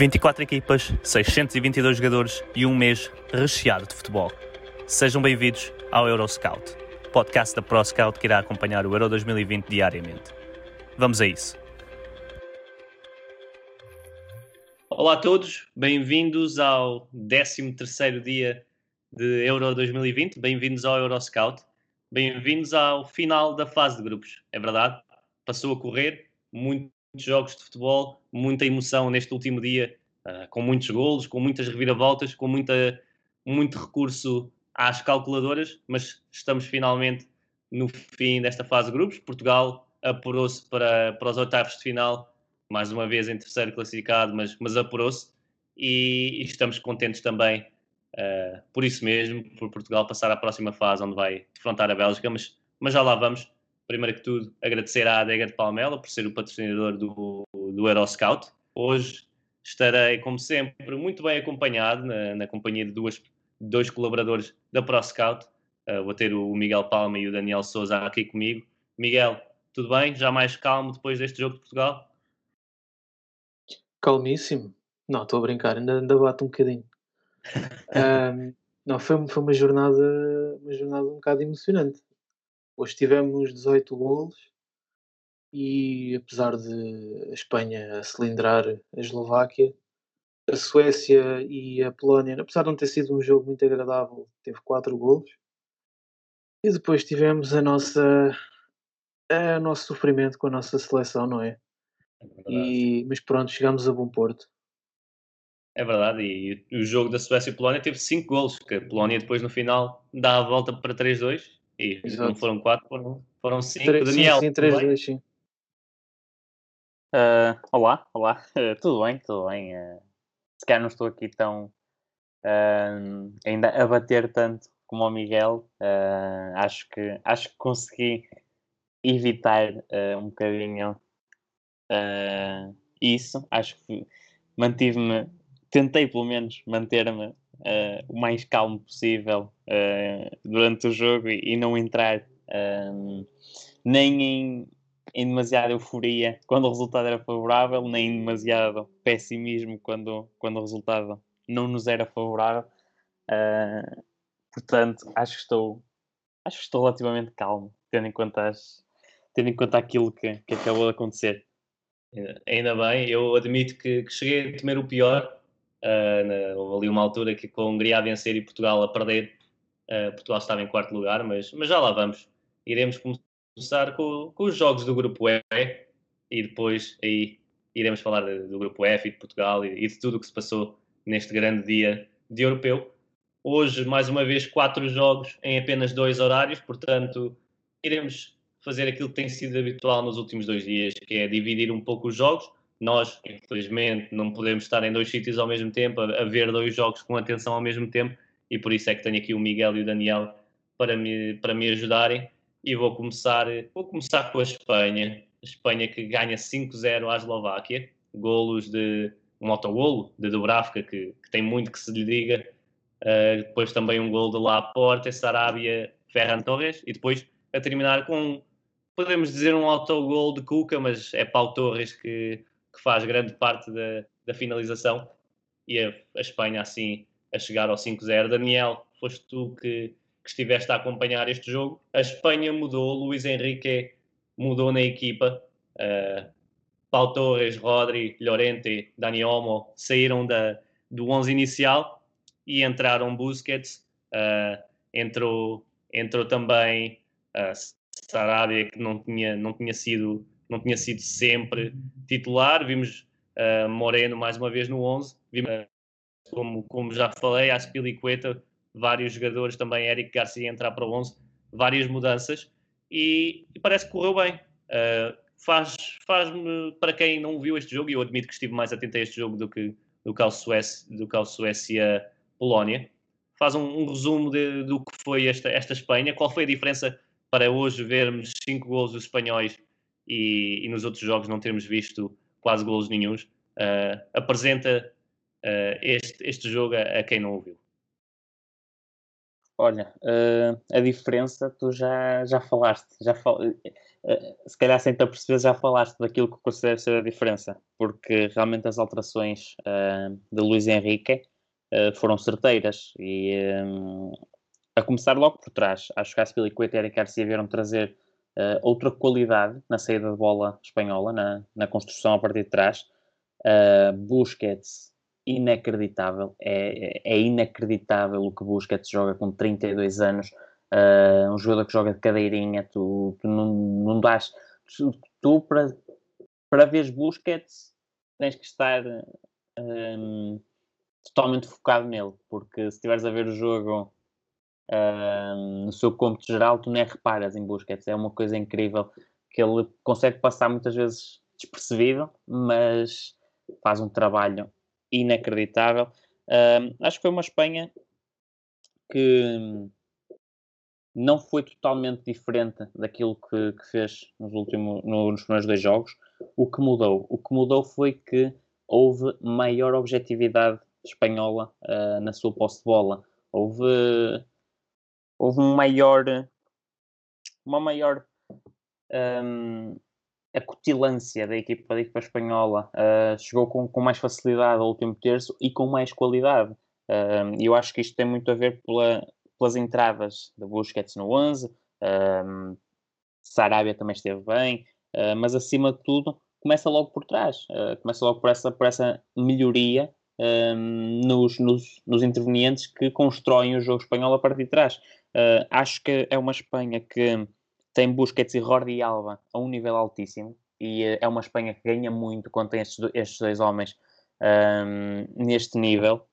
24 equipas, 622 jogadores e um mês recheado de futebol. Sejam bem-vindos ao Euroscout, podcast da ProScout que irá acompanhar o Euro 2020 diariamente. Vamos a isso. Olá a todos, bem-vindos ao 13º dia de Euro 2020, bem-vindos ao Euroscout, bem-vindos ao final da fase de grupos, é verdade? Passou a correr, muito jogos de futebol, muita emoção neste último dia, uh, com muitos golos, com muitas reviravoltas, com muita, muito recurso às calculadoras, mas estamos finalmente no fim desta fase de grupos, Portugal apurou-se para, para os oitavos de final, mais uma vez em terceiro classificado, mas, mas apurou-se e, e estamos contentes também Uh, por isso mesmo, por Portugal passar à próxima fase, onde vai defrontar a Bélgica, mas, mas já lá vamos. Primeiro que tudo, agradecer à Adega de Palmela por ser o patrocinador do, do Euroscout. Hoje estarei, como sempre, muito bem acompanhado na, na companhia de duas, dois colaboradores da ProScout. Uh, vou ter o Miguel Palma e o Daniel Souza aqui comigo. Miguel, tudo bem? Já mais calmo depois deste jogo de Portugal? Calmíssimo. Não, estou a brincar, ainda, ainda bate um bocadinho um, não, foi, foi uma jornada uma jornada um bocado emocionante. Hoje tivemos 18 golos e apesar de a Espanha cilindrar a Eslováquia, a Suécia e a Polónia, apesar de não ter sido um jogo muito agradável, teve 4 golos. E depois tivemos a nossa a nosso sofrimento com a nossa seleção, não é? é e, mas pronto, chegamos a bom porto. É verdade, e o jogo da Suécia e Polónia teve 5 golos, que a Polónia depois no final dá a volta para 3-2 e Exato. não foram 4, foram 5. Daniel, sim, 3-2, sim. Uh, olá, olá, uh, tudo bem, tudo bem. Uh, se calhar não estou aqui tão ainda a bater tanto como o Miguel. acho, que, acho que consegui evitar um bocadinho isso. Acho que mantive-me tentei pelo menos manter-me uh, o mais calmo possível uh, durante o jogo e, não entrar uh, nem em, em demasiada euforia quando o resultado era favorável, nem em demasiado pessimismo quando, quando o resultado não nos era favorável. portanto, acho que estou acho que estou relativamente calmo, tendo em conta, as, tendo em conta aquilo que, que acabou de acontecer. Ainda bem, eu admito que, que cheguei a temer o pior, Houve ali uma altura que com a Hungria a vencer e Portugal a perder, uh, Portugal estava em quarto lugar, mas, mas já lá vamos. Iremos começar com, com os jogos do grupo E e depois aí iremos falar do grupo F e de Portugal e, e de tudo o que se passou neste grande dia de europeu. Hoje, mais uma vez, quatro jogos em apenas dois horários, portanto, iremos fazer aquilo que tem sido habitual nos últimos dois dias, que é dividir um pouco os jogos nós, infelizmente, não podemos estar em dois sítios ao mesmo tempo, a, a, ver dois jogos com atenção ao mesmo tempo, e por isso é que tenho aqui o Miguel e o Daniel para me, para me ajudarem. E vou começar, vou começar com a Espanha. A Espanha que ganha 5-0 à Eslováquia, golos de um autogolo de Dubravka, que, que, tem muito que se lhe diga. Uh, depois também um gol de Laporte, Sarabia, Ferran Torres, e depois a terminar com, podemos dizer, um autogol de Cuca, mas é Pau Torres que que faz grande parte da, da finalização e a, a, Espanha assim a chegar ao 5-0. Daniel, foste tu que, que, estiveste a acompanhar este jogo. A Espanha mudou, Luís Henrique mudou na equipa. Uh, Pau Torres, Rodri, Llorente, Dani Olmo saíram da, do 11 inicial e entraram Busquets, uh, entrou, entrou também uh, Sarabia, que não tinha, não tinha sido não tinha sido sempre titular. Vimos uh, Moreno mais uma vez no 11. Vimos, uh, como, como já falei, Aspilicueta, vários jogadores também, Eric Garcia entrar para o 11, várias mudanças e, e parece que correu bem. Uh, faz, faz-me, para quem não viu este jogo, e eu admito que estive mais atento a este jogo do que, do que ao Suécia-Polónia, Suécia, faz um, um resumo de, do que foi esta, esta Espanha, qual foi a diferença para hoje vermos cinco gols dos espanhóis e, e, nos outros jogos não termos visto quase gols nenhums. Uh, apresenta uh, este, este jogo a, a, quem não ouviu. Olha, uh, a diferença tu já, já falaste, já fal... se calhar sem te aperceber já falaste daquilo que considero ser a diferença, porque realmente as alterações de Luís Henrique foram certeiras e um, a começar logo por trás, acho que a Spilicueta e Eric Garcia vieram trazer uh, outra qualidade na saída de bola espanhola, na, na construção a partir de trás. Uh, Busquets, inacreditável, é, é, inacreditável o que Busquets joga com 32 anos. Uh, um jogador que joga de cadeirinha, tu, tu não, não dás. Tu, tu para, para ver Busquets tens que estar um, totalmente focado nele, porque se estiveres a ver o jogo no seu cômputo geral, tu nem reparas em Busquets. É uma coisa incrível que ele consegue passar muitas vezes despercebido, mas faz um trabalho inacreditável. Uh, acho que foi uma Espanha que não foi totalmente diferente daquilo que, que fez nos, últimos, no, nos primeiros dois jogos. O que mudou? O que mudou foi que houve maior objetividade espanhola uh, na sua posse de bola. Houve houve um maior, uma maior um, acutilância da equipa, da equipa espanhola. Uh, chegou com, com mais facilidade ao último terço e com mais qualidade. E uh, eu acho que isto tem muito a ver pela, pelas entradas de Busquets no 11. Um, Sarabia também esteve bem, uh, mas acima de tudo começa logo por trás, uh, começa logo por essa, por essa melhoria um, nos, nos, nos, intervenientes que constroem o jogo espanhol a partir de trás. Uh, acho que é uma Espanha que tem Busquets e Jordi Alba a um nível altíssimo e uh, é uma Espanha que ganha muito quando tem estes, estes dois homens um, neste nível.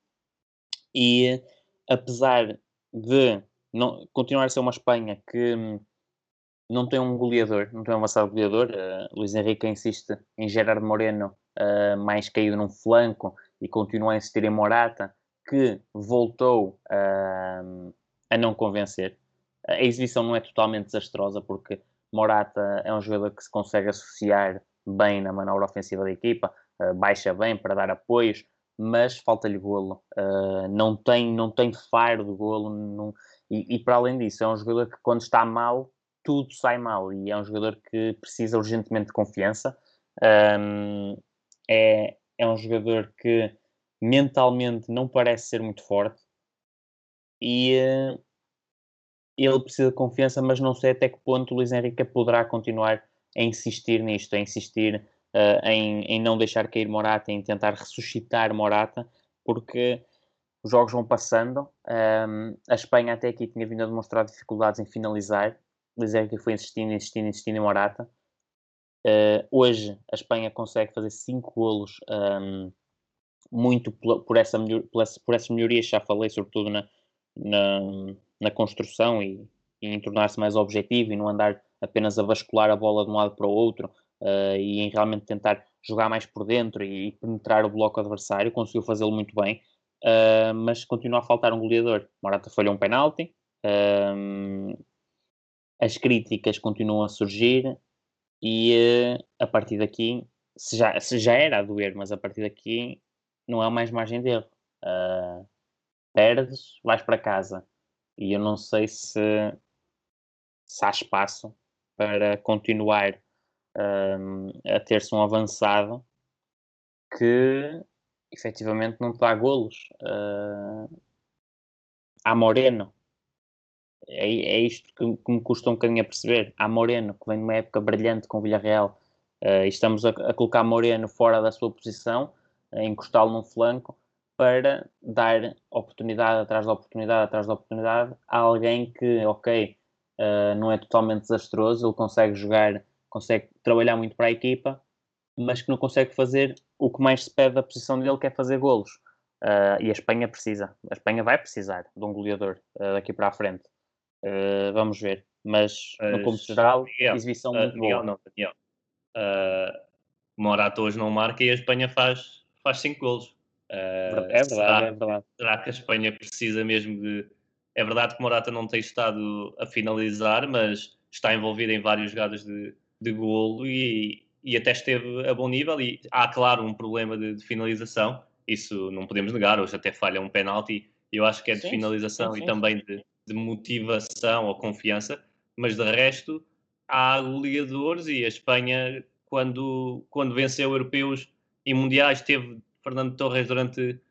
E apesar de não, continuar a ser uma Espanha que não tem um goleador, não tem um avançado goleador, uh, Luís Henrique insiste em Gerard Moreno mais caído num flanco e continua a insistir em Morata, que voltou uh, a não convencer. A exibição não é totalmente desastrosa, porque Morata é um jogador que se consegue associar bem na manobra ofensiva da equipa, uh, baixa bem para dar apoios, mas falta-lhe golo. Uh, não, tem, não tem faro de golo. Não... E, e, para além disso, é um jogador que quando está mal, tudo sai mal. E é um jogador que precisa urgentemente de confiança. Um, é, é um jogador que mentalmente não parece ser muito forte e uh, ele precisa de confiança, mas não sei até que ponto o Luís Henrique poderá continuar a insistir nisto, a insistir uh, em, em não deixar cair Morata, em tentar ressuscitar Morata, porque os jogos vão passando. Um, a Espanha até aqui tinha vindo a demonstrar dificuldades em finalizar. Luís Henrique foi insistindo, insistindo, insistindo em Morata. Uh, hoje a Espanha consegue fazer 5 golos um, muito por, por, essa melhor, por, essa, por essas melhorias, já falei, sobretudo na, na, na construção e, e em tornar-se mais objetivo e não andar apenas a bascular a bola de um lado para o outro uh, e em realmente tentar jogar mais por dentro e, e penetrar o bloco adversário, conseguiu fazê-lo muito bem, uh, mas continua a faltar um goleador. Morata falhou um penalti, uh, as críticas continuam a surgir, e a partir daqui, se já, se já era a doer, mas a partir daqui não há mais margem de erro. Perdes, vais para casa. E eu não sei se, se há espaço para continuar uh, a ter-se um avançado que efetivamente não te dá golos. Uh, há Moreno, é, é isto que, que, me custa um bocadinho a perceber. Há Moreno, que vem de uma época brilhante com o Villarreal, uh, e estamos a, a, colocar Moreno fora da sua posição, a encostá-lo num flanco, para dar oportunidade atrás de oportunidade atrás de oportunidade a alguém que, ok, uh, não é totalmente desastroso, ele consegue jogar, consegue trabalhar muito para a equipa, mas que não consegue fazer o que mais se pede da posição dele, que é fazer golos. Uh, e a Espanha precisa, a Espanha vai precisar de um goleador uh, daqui para a frente. Vamos ver. Mas, no como geral, Miguel, exibição muito Miguel, boa. Não, Daniel. uh, Morata hoje não marca e a Espanha faz, faz 5 golos. Uh, é verdade, será, é verdade. Será que a Espanha precisa mesmo de. É verdade que Morata não tem estado a finalizar, mas está envolvido em várias jogadas de, de golo e, e até esteve a bom nível. E há, claro, um problema de, de finalização, isso não podemos negar. Hoje até falha um penalti, eu acho que é de sim, finalização sim, sim, e também de, de motivação ou confiança, mas de resto há goleadores e a Espanha, quando, quando venceu europeus e mundiais, teve Fernando Torres durante,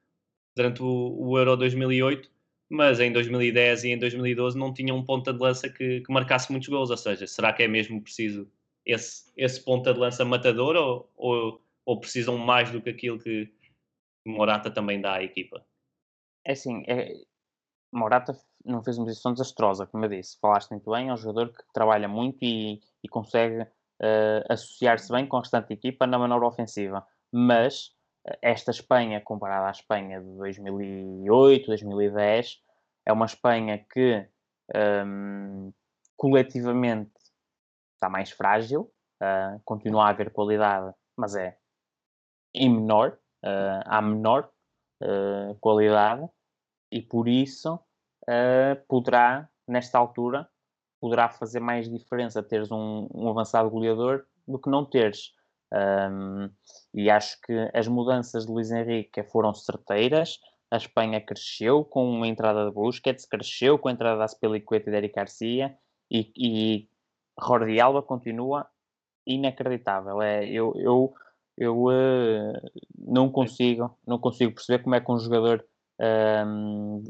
durante o, o, Euro 2008, mas em 2010 e em 2012 não tinha um ponta de lança que, que marcasse muitos gols. Ou seja, será que é mesmo preciso esse, esse ponta de lança matador ou, ou, ou precisam mais do que aquilo que Morata também dá à equipa? É assim, é, Morata não fez uma posição desastrosa, como eu disse. Falaste muito bem, é um jogador que trabalha muito e, e consegue uh, associar-se bem com a restante equipa na manobra ofensiva. Mas esta Espanha, comparada à Espanha de 2008, 2010, é uma Espanha que um, coletivamente está mais frágil, uh, continua a haver qualidade, mas é em menor, há menor qualidade, e por isso uh, poderá, nesta altura, poderá fazer mais diferença teres um, um avançado goleador do que não teres. Um, e acho que as mudanças de Luís Henrique foram certeiras. A Espanha cresceu com a entrada de Busquets, cresceu com a entrada da Aspilicueta e de Eric Garcia e, e Jordi Alba continua inacreditável. É, eu eu, eu uh, não consigo não consigo perceber como é que um jogador um,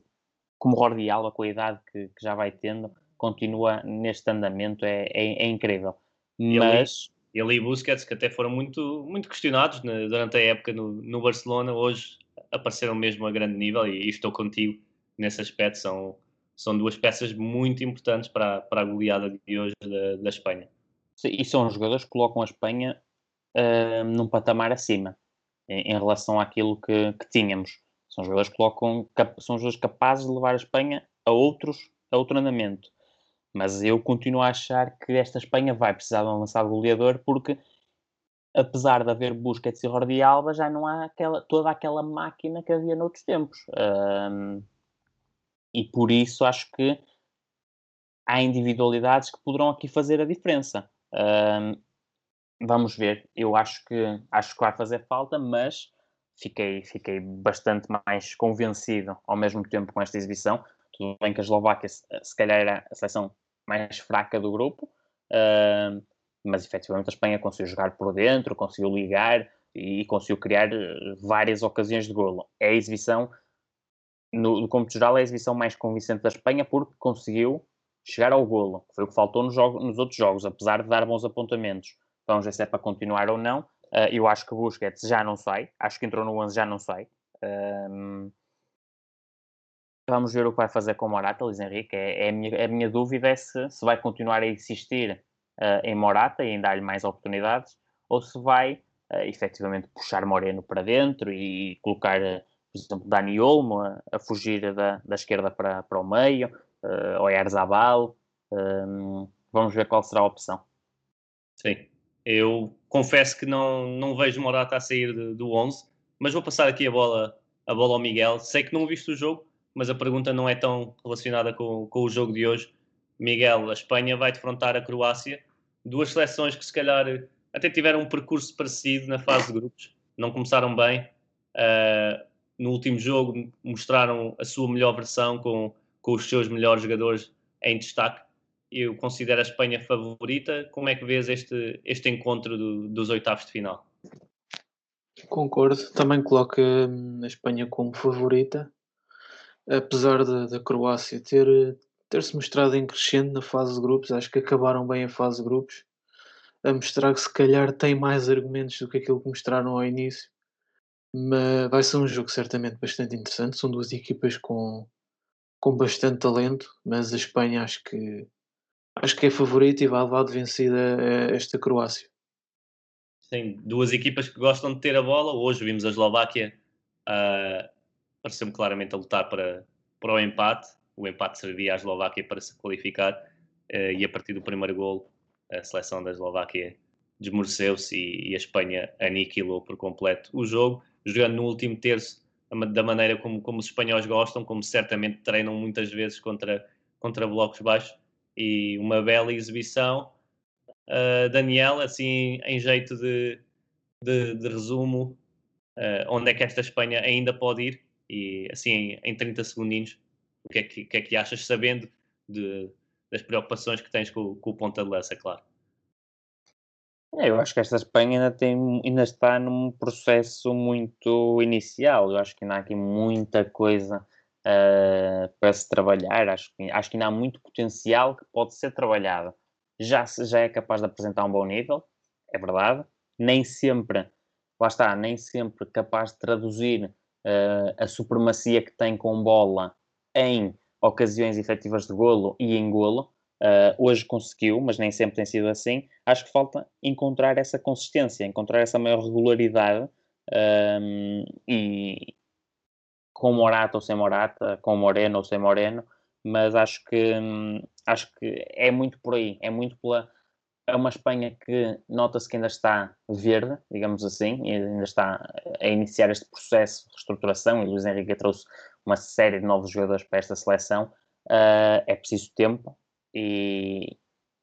como Jordi Alba, com a idade que, que, já vai tendo, continua neste andamento, é, é, é incrível. Mas... Ele, e Busquets, que até foram muito, muito questionados né, durante a época no, no Barcelona, hoje apareceram mesmo a grande nível e, e estou contigo nesse aspecto. São, são duas peças muito importantes para, para a goleada de hoje da, da Espanha. E são jogadores que colocam a Espanha uh, num patamar acima em, em relação àquilo que, que tínhamos. São jogadores que colocam, são jogadores capazes de levar a Espanha a outros, a outro andamento. Mas eu continuo a achar que esta Espanha vai precisar de um avançado goleador porque apesar de haver Busquets e Jordi Alba, já não há aquela, toda aquela máquina que havia noutros tempos. Um, e por isso acho que há individualidades que poderão aqui fazer a diferença. Um, vamos ver. Eu acho que acho que vai fazer falta, mas fiquei, fiquei bastante mais convencido ao mesmo tempo com esta exibição. Tudo bem que a Eslováquia, se calhar, era a seleção mais fraca do grupo, uh, mas efetivamente a Espanha conseguiu jogar por dentro, conseguiu ligar e conseguiu criar eh, várias ocasiões de golo. É a exibição, no, no cômputo geral, é a exibição mais convincente da Espanha porque conseguiu chegar ao golo. Foi o que faltou nos, jogo, nos outros jogos, apesar de dar bons apontamentos. Vamos ver se é para continuar ou não. Uh, eu acho que Busquets já não sai. Acho que entrou no 11 já não sai. Um, vamos ver o que vai fazer com o Morata, Luís Henrique. É, é, a, minha, a minha dúvida é se, se vai continuar a insistir uh, em Morata e em dar-lhe mais oportunidades ou se vai uh, efetivamente puxar Moreno para dentro e colocar, uh, por exemplo, Dani Olmo a, a fugir da, da esquerda para, para o meio, uh, ou Erzabal. Um, vamos ver qual será a opção. Sim, eu confesso que não, não vejo Morata a sair do 11, mas vou passar aqui a bola, a bola ao Miguel. Sei que não viste o jogo, mas a pergunta não é tão relacionada com, com o jogo de hoje. Miguel, a Espanha vai defrontar a Croácia, duas seleções que se calhar até tiveram um percurso parecido na fase de grupos, não começaram bem. Uh, no último jogo mostraram a sua melhor versão com, com os seus melhores jogadores em destaque eu considero a Espanha favorita. Como é que vês este, este encontro do, dos oitavos de final? Concordo, também coloco hum, a Espanha como favorita, apesar da Croácia ter, ter se mostrado em crescendo na fase de grupos, acho que acabaram bem a fase de grupos, a mostrar que se calhar tem mais argumentos do que aquilo que mostraram ao início. Mas vai ser um jogo certamente bastante interessante. São duas equipas com, com bastante talento, mas a Espanha acho que acho que é favorito e vai levar de vencida esta Croácia. Sim, duas equipas que gostam de ter a bola. Hoje vimos a Eslováquia, uh, pareceu-me claramente a lutar para, para o empate. O empate servia à Eslováquia para se qualificar uh, e a partir do primeiro gol a seleção da Eslováquia desmoreceu-se e, e, a Espanha aniquilou por completo o jogo, jogando no último terço da maneira como, como os espanhóis gostam, como certamente treinam muitas vezes contra, contra blocos baixos, e uma bela exibição. Uh, Daniel, assim, em jeito de, de, de resumo, uh, onde é que esta Espanha ainda pode ir? E assim, em 30 segundinhos, o que é que, que, é que achas, sabendo de, das preocupações que tens com, com o ponta de lança, claro? É, eu acho que esta Espanha ainda, tem, ainda está num processo muito inicial. Eu acho que ainda há aqui muita coisa uh, para se trabalhar. Acho que, acho que ainda há muito potencial que pode ser trabalhado. Já, já é capaz de apresentar um bom nível, é verdade. Nem sempre, lá está, nem sempre capaz de traduzir uh, a supremacia que tem com bola em ocasiões efetivas de golo e em golo. Uh, hoje conseguiu, mas nem sempre tem sido assim. Acho que falta encontrar essa consistência, encontrar essa maior regularidade um, e com Morata ou sem Morata, com Moreno ou sem Moreno, mas acho que hum, acho que é muito por aí, é muito pela é uma Espanha que nota-se que ainda está verde, digamos assim, e ainda está a iniciar este processo de reestruturação e Luís Henrique trouxe uma série de novos jogadores para esta seleção. Uh, é preciso tempo, e,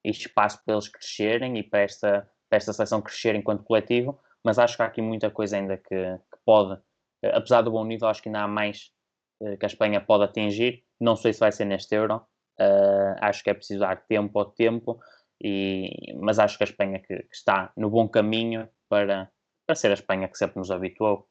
e espaço para eles crescerem e para esta, para esta seleção crescer enquanto coletivo, mas acho que há aqui muita coisa ainda que, que pode, apesar do bom nível, acho que ainda há mais uh, que a Espanha pode atingir. Não sei se vai ser neste Euro, uh, acho que é preciso dar tempo ao tempo, e, mas acho que a Espanha que, que, está no bom caminho para, para ser a Espanha que sempre nos habituou.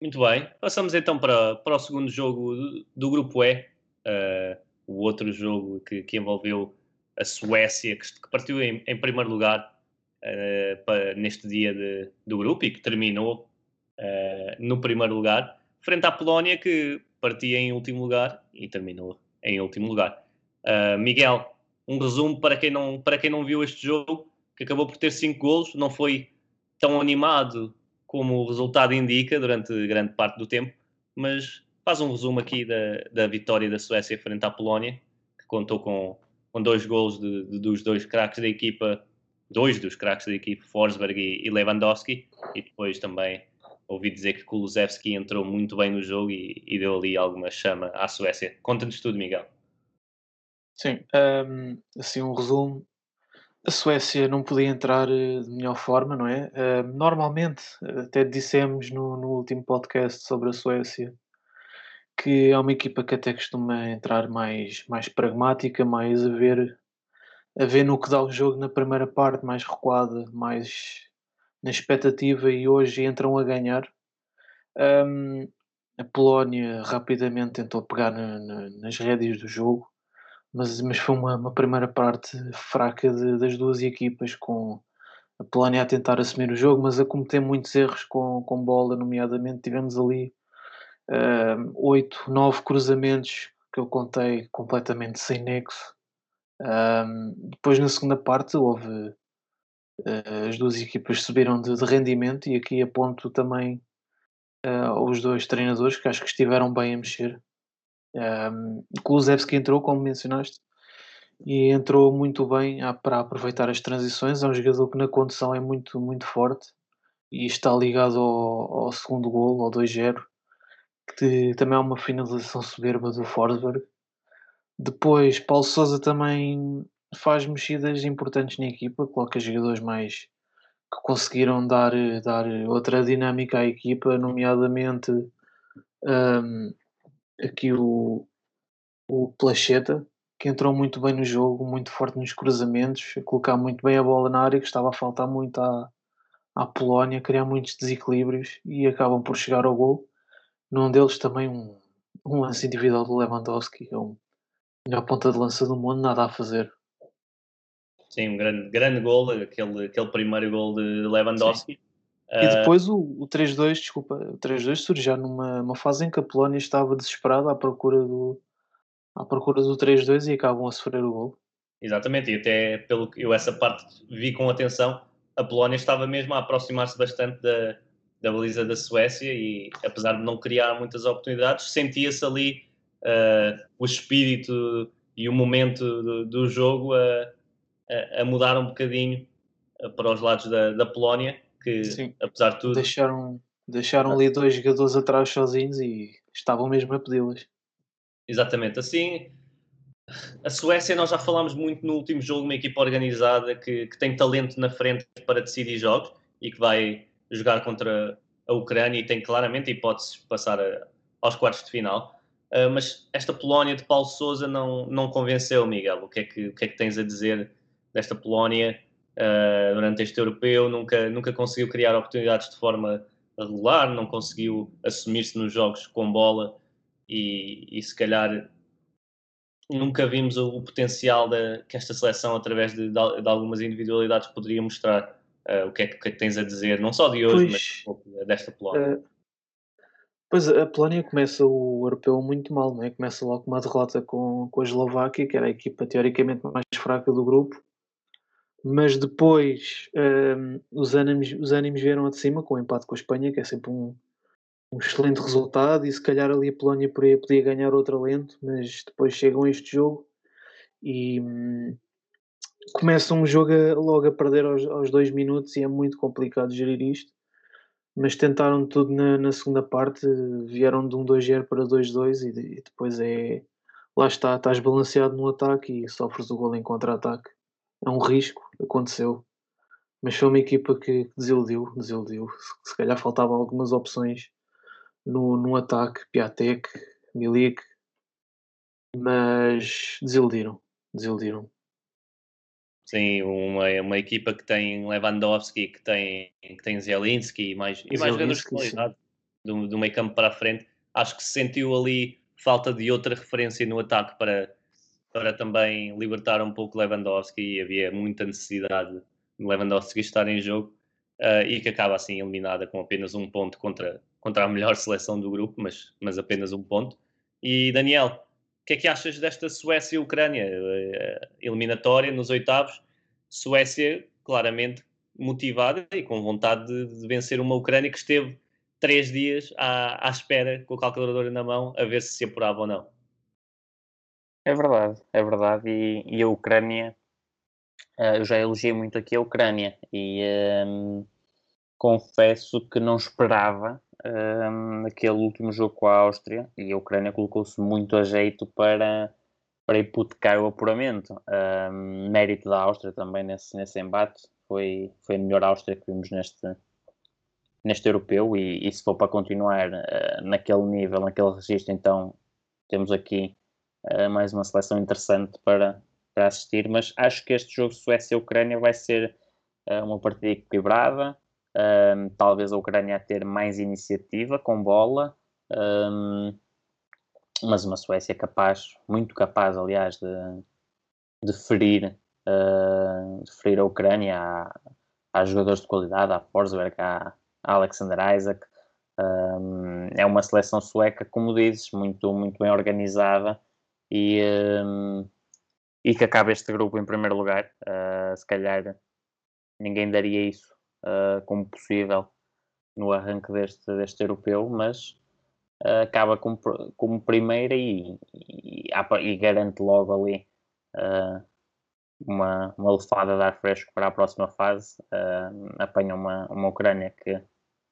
Muito bem, passamos então para, para o segundo jogo do, do grupo E. Uh, o outro jogo que, que envolveu a Suécia, que, que partiu em, em, primeiro lugar uh, para, neste dia de, do grupo e que terminou uh, no primeiro lugar, frente à Polónia, que partia em último lugar e terminou em último lugar. Miguel, um resumo para quem, não, para quem não viu este jogo, que acabou por ter cinco golos, não foi tão animado como o resultado indica durante grande parte do tempo, mas faz um resumo aqui da, da vitória da Suécia frente à Polónia, que contou com, com dois gols de, de, dos dois craques da equipa, dois dos craques da equipa, Forsberg e, e, Lewandowski, e depois também ouvi dizer que Kulusevski entrou muito bem no jogo e, e deu ali alguma chama à Suécia. Conta-nos tudo, Miguel. Sim, assim um resumo. A Suécia não podia entrar eh, de melhor forma, não é? Normalmente, até dissemos no, no último podcast sobre a Suécia, que é uma equipa que até costuma entrar mais, mais pragmática, mais a ver, a ver no que dá o jogo na primeira parte, mais recuada, mais na expectativa e hoje entram a ganhar. A Polónia rapidamente tentou pegar na, na, nas rédeas do jogo, mas, mas foi uma, uma primeira parte fraca de, das duas equipas, com a Polónia a tentar assumir o jogo, mas a cometer muitos erros com, com bola, nomeadamente tivemos ali uh, oito, nove cruzamentos que eu contei completamente sem nexo. depois na segunda parte houve uh, as duas equipas subiram de, de, rendimento e aqui aponto também uh, os dois treinadores que acho que estiveram bem a mexer. Um, Kulusevski entrou, como mencionaste, e entrou muito bem a, para aproveitar as transições. É um jogador que na condução é muito, muito forte e está ligado ao, ao segundo gol, ao 2-0 que também é uma finalização soberba do Forsberg. Depois, Paulo Sousa também faz mexidas importantes na equipa, coloca jogadores mais que conseguiram dar, dar outra dinâmica à equipa, nomeadamente um, aqui o, o Placheta, que entrou muito bem no jogo, muito forte nos cruzamentos, a colocar muito bem a bola na área, que estava a faltar muito à, à Polónia, criar muitos desequilíbrios e acabam por chegar ao gol. Num deles também um, um lance individual do Lewandowski, que é o melhor ponta de lança do mundo, nada a fazer. Sim, um grande, grande gol, aquele, aquele primeiro gol de Lewandowski. Uh... E depois o, o 3-2, desculpa, o 3-2 surge já numa fase em que a Polónia estava desesperada à procura do, à procura do 3-2 e acabam a sofrer o gol. Exatamente, e até pelo que eu essa parte vi com atenção, a Polónia estava mesmo a aproximar-se bastante da, da baliza da Suécia e apesar de não criar muitas oportunidades, sentia-se ali uh, o espírito e o momento do, do jogo a, a, a, mudar um bocadinho para os lados da, da Polónia, que Sim. apesar de tudo. Deixaram, deixaram ali dois jogadores atrás sozinhos e estavam mesmo a pedi-las. Exatamente assim. A Suécia, nós já falámos muito no último jogo, uma equipa organizada que, que tem talento na frente para decidir jogos e que vai jogar contra a Ucrânia e tem claramente hipóteses de passar a, aos quartos de final. Uh, mas esta Polónia de Paulo Sousa não, não convenceu, Miguel. O que, é que, o que é que tens a dizer desta Polónia uh, durante este europeu? Nunca, nunca conseguiu criar oportunidades de forma regular, não conseguiu assumir-se nos jogos com bola e, e se calhar nunca vimos o, o potencial da, que esta seleção, através de, de, de algumas individualidades, poderia mostrar. Uh, o, que é que, o, que é que, tens a dizer, não só de hoje, pois, mas desta Polónia? Uh, pois a Polónia começa o europeu muito mal, não é? Começa logo com uma derrota com, com a Eslováquia, que era a equipa teoricamente mais fraca do grupo, mas depois um, os, ânimos, os ânimos vieram de cima com o empate com a Espanha, que é sempre um, um excelente resultado, e se calhar ali a Polónia podia, podia ganhar outro alento, mas depois chegam a este jogo e hum, começam um jogo a, logo a perder aos, aos, dois minutos e é muito complicado gerir isto. Mas tentaram tudo na, na segunda parte, vieram de um 2-0 para 2-2 e, e depois é. Lá está, estás balanceado no ataque e sofres o gol em contra-ataque é um risco, aconteceu. Mas foi uma equipa que desiludiu, desiludiu. Se, se calhar faltavam algumas opções no, no ataque, Piatek, Milik, mas desiludiram, desiludiram. Sim, uma, uma equipa que tem Lewandowski, que tem, que tem Zielinski e mais, e mais jogadores de qualidade do, do meio campo para a frente. Acho que se sentiu ali falta de outra referência no ataque para, para também libertar um pouco Lewandowski e havia muita necessidade de Lewandowski estar em jogo uh, e que acaba assim eliminada com apenas um ponto contra, contra a melhor seleção do grupo, mas, mas apenas um ponto. E Daniel, o que é que achas desta Suécia-Ucrânia uh, eliminatória nos oitavos? Suécia claramente motivada e com vontade de, de vencer uma Ucrânia que esteve três dias à, à espera com a calculadora na mão a ver se se apurava ou não. É verdade, é verdade. E, e a Ucrânia, uh, eu já elogiei muito aqui a Ucrânia e um, ehm, confesso que não esperava um, ehm, aquele último jogo com a Áustria e a Ucrânia colocou-se muito a jeito para, para hipotecar o apuramento. Um, ehm, mérito da Áustria também nesse, nesse embate, foi, foi a melhor Áustria que vimos neste, neste europeu e, e se for para continuar uh, naquele nível, naquele registro, então temos aqui uh, mais uma seleção interessante para, para assistir, mas acho que este jogo Suécia-Ucrânia vai ser uh, uma partida equilibrada, um, talvez a Ucrânia a ter mais iniciativa com bola, um, mas uma Suécia capaz, muito capaz, aliás, de, de ferir, uh, de ferir a Ucrânia. Há, há jogadores de qualidade, há Forsberg, há, Alexander Isaac. Um, é uma seleção sueca, como dizes, muito, muito bem organizada e, um, e que acabe este grupo em primeiro lugar. Uh, se calhar ninguém daria isso uh, como possível no arranque deste, deste europeu, mas uh, acaba como, como primeira e, e, e garante logo ali uma, uma lefada de ar fresco para a próxima fase. apanha uma, uma Ucrânia que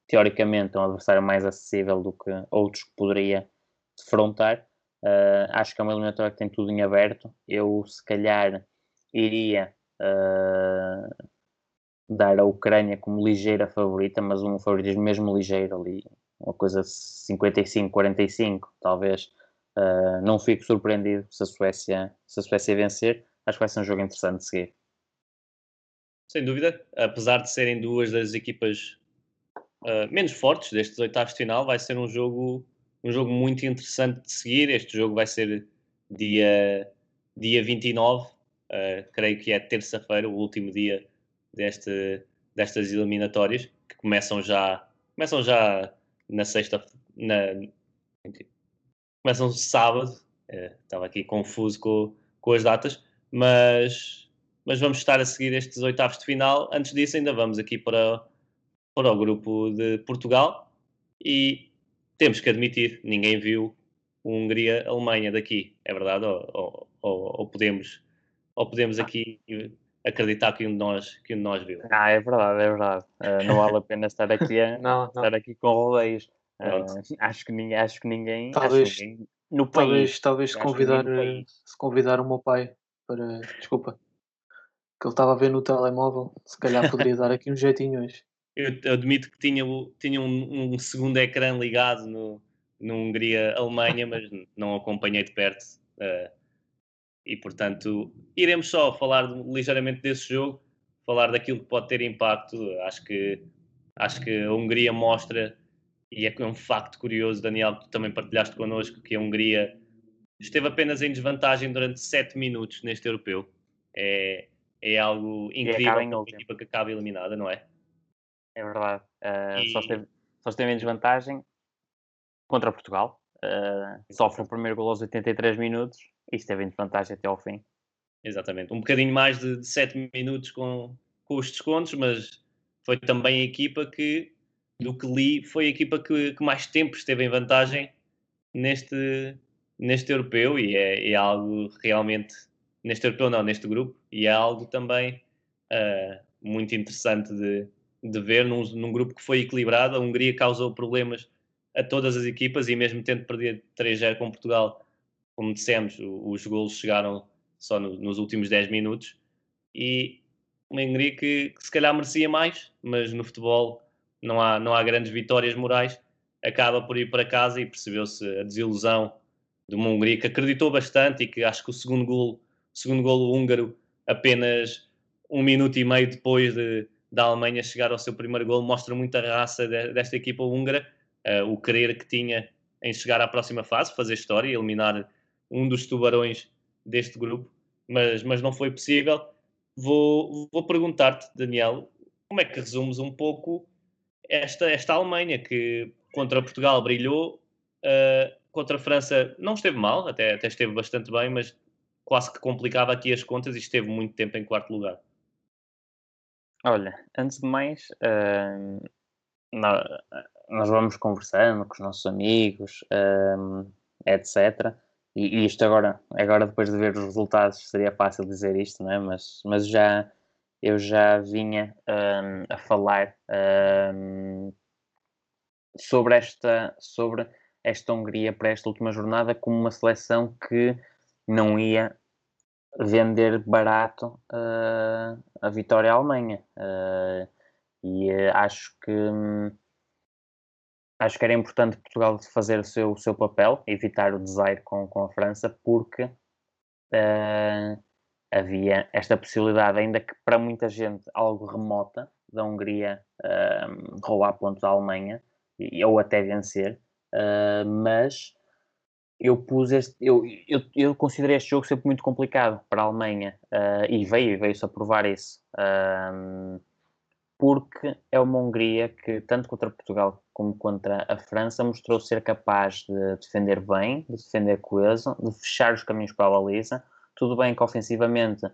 teoricamente é um adversário mais acessível do que outros que poderia defrontar Uh, acho que é uma eliminatória que tem tudo em aberto. Eu, se calhar, iria uh, dar a Ucrânia como ligeira favorita, mas um favoritismo mesmo ligeiro ali, uma coisa 55-45, talvez. Uh, não fico surpreendido se a, Suécia, se a Suécia vencer. Acho que vai ser um jogo interessante de seguir. Sem dúvida, apesar de serem duas das equipas menos fortes destes oitavos de final, vai ser um jogo um jogo muito interessante de seguir. Este jogo vai ser dia, dia 29, uh, eh, creio que é terça-feira, o último dia deste, destas eliminatórias, que começam já, começam já na sexta, na, começam sábado, uh, estava aqui confuso com, com as datas, mas, mas vamos estar a seguir estes oitavos de final. Antes disso, ainda vamos aqui para, para o grupo de Portugal e temos que admitir, ninguém viu Hungria-Alemanha daqui, é verdade? Ou, ou, ou, podemos, ou podemos aqui acreditar que um de nós, que um de nós viu. Ah, é verdade, é verdade. Uh, não vale a pena estar aqui, a, Não, não. estar aqui com rodeios. Uh, acho, que ninguém, acho que ninguém. Talvez- acho que ninguém no Talvez, país. talvez acho que convidar, se convidar o meu pai para. Desculpa. Que ele estava a ver no telemóvel. Se calhar poderia dar aqui um jeitinho hoje. Eu admito que tinha, tinha um, um segundo ecrã ligado no, no Hungria-Alemanha, mas não acompanhei de perto. eh, e, portanto, iremos só falar ligeiramente desse jogo, falar daquilo que pode ter impacto. Acho que, acho que a Hungria mostra, e é um facto curioso, Daniel, que tu também partilhaste connosco, que a Hungria esteve apenas em desvantagem durante 7 minutos neste europeu. É, é algo incrível para uma equipa que acaba eliminada, não é? É verdade. Uh, só, E- esteve, só esteve em desvantagem contra Portugal. Uh, sofre o primeiro gol aos 83 minutos e esteve em desvantagem até ao fim. Exatamente. Um bocadinho mais de 7 minutos com, com os descontos, mas foi também a equipa que, do que li, foi a equipa que, que mais tempo esteve em vantagem neste, neste europeu e é, é algo realmente, neste europeu não, neste grupo, e é algo também ah, muito interessante de, de ver num, num grupo que foi equilibrado. A Hungria causou problemas a todas as equipas e mesmo tendo perdido 3-0 com Portugal, como dissemos, o- os golos chegaram só no- nos últimos 10 minutos e uma Hungria que, que se calhar merecia mais, mas no futebol não há, não há grandes vitórias morais, acaba por ir para casa e percebeu-se a desilusão de uma Hungria que acreditou bastante e que acho que o segundo golo, segundo golo húngaro apenas um minuto e meio depois de, da Alemanha chegar ao seu primeiro golo mostra muita raça de- desta equipa húngara, eh, o querer que tinha em chegar à próxima fase, fazer história, eliminar um dos tubarões deste grupo, mas, mas não foi possível. Vou, vou perguntar-te, Daniel, como é que resumes um pouco esta, esta Alemanha que contra Portugal brilhou, uh, contra a França não esteve mal, até, até esteve bastante bem, mas quase que complicava aqui as contas e esteve muito tempo em quarto lugar. Olha, antes de mais, hum, nó- nós vamos conversando com os nossos amigos, hum, etc. E, e isto agora, agora depois de ver os resultados seria fácil dizer isto, não é? Mas, mas já eu já vinha hum, a falar sobre esta sobre esta Hungria para esta última jornada como uma seleção que não ia vender barato uh, a vitória à Alemanha. Uh, e uh, acho que hum, acho que era importante Portugal fazer o seu, o seu papel, evitar o desaire com, com a França, porque havia esta possibilidade, ainda que para muita gente algo remota, da Hungria roubar pontos à Alemanha e, ou até vencer, mas eu pus este, eu, eu, eu considerei este jogo sempre muito complicado para a Alemanha uh, e veio, veio-se a provar isso. Um, porque é uma Hungria que, tanto contra Portugal como contra a França, mostrou ser capaz de defender bem, de defender coeso, de fechar os caminhos para a baliza. Tudo bem que ofensivamente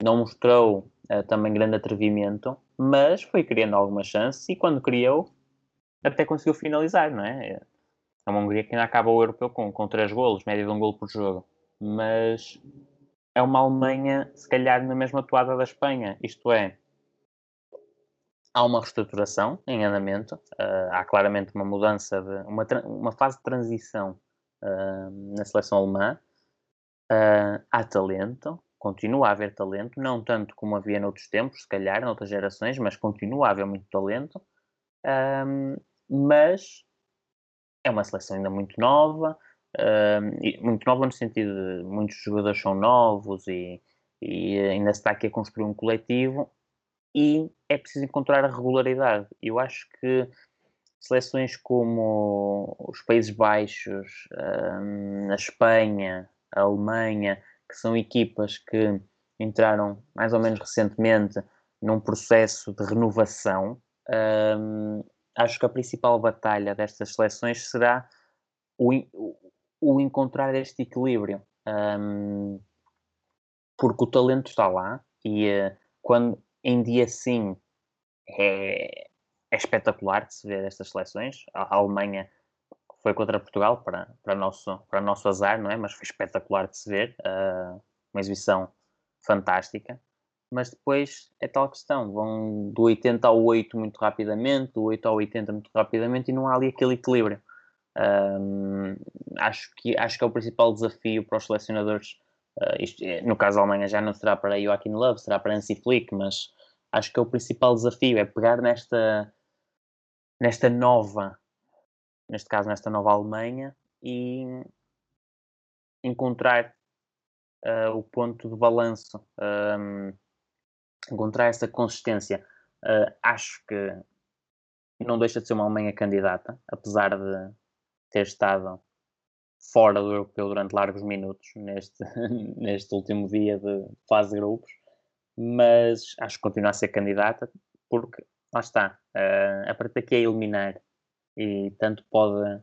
não mostrou uh, também grande atrevimento, mas foi criando algumas chances e quando criou, até conseguiu finalizar, não é? É uma Hungria que ainda acaba o europeu com, com 3 golos, média de um golo por jogo. Mas é uma Alemanha, se calhar, na mesma toada da Espanha. Isto é, há uma reestruturação em andamento, uh, há claramente uma mudança, de, uma, uma fase de transição uh, na seleção alemã. Uh, há talento, continua a haver talento, não tanto como havia noutros tempos, se calhar, noutras gerações, mas continua a haver muito talento. mas é uma seleção ainda muito nova, uh, muito nova no sentido de muitos jogadores são novos e, e, ainda se está aqui a construir um coletivo e é preciso encontrar a regularidade. Eu acho que seleções como os Países Baixos, uh, a Espanha, a Alemanha, que são equipas que entraram mais ou menos recentemente num processo de renovação, uh, acho que a principal batalha destas seleções será o, o encontrar este equilíbrio. Um, porque o talento está lá e uh, quando em dia sim é, é, espetacular de se ver estas seleções. A, a Alemanha foi contra Portugal para, para, nosso, para nosso azar, não é? Mas foi espetacular de se ver. Uh, uma exibição fantástica. Mas depois é tal questão, vão do 80 ao 8 muito rapidamente, do 8 ao 80 muito rapidamente e não há ali aquele equilíbrio. Um, acho, que, acho que é o principal desafio para os selecionadores. Uh, isto, é, no caso da Alemanha já não será para Joachim Love, será para Hansi Flick, mas acho que é o principal desafio é pegar nesta, nesta nova, neste caso nesta nova Alemanha e encontrar uh, o ponto de balanço, um, encontrar essa consistência. Uh, acho que não deixa de ser uma Alemanha candidata, apesar de ter estado fora do europeu durante largos minutos neste, neste último dia de fase de grupos, mas acho que continua a ser candidata porque lá está, uh, a partir daqui é eliminar e tanto pode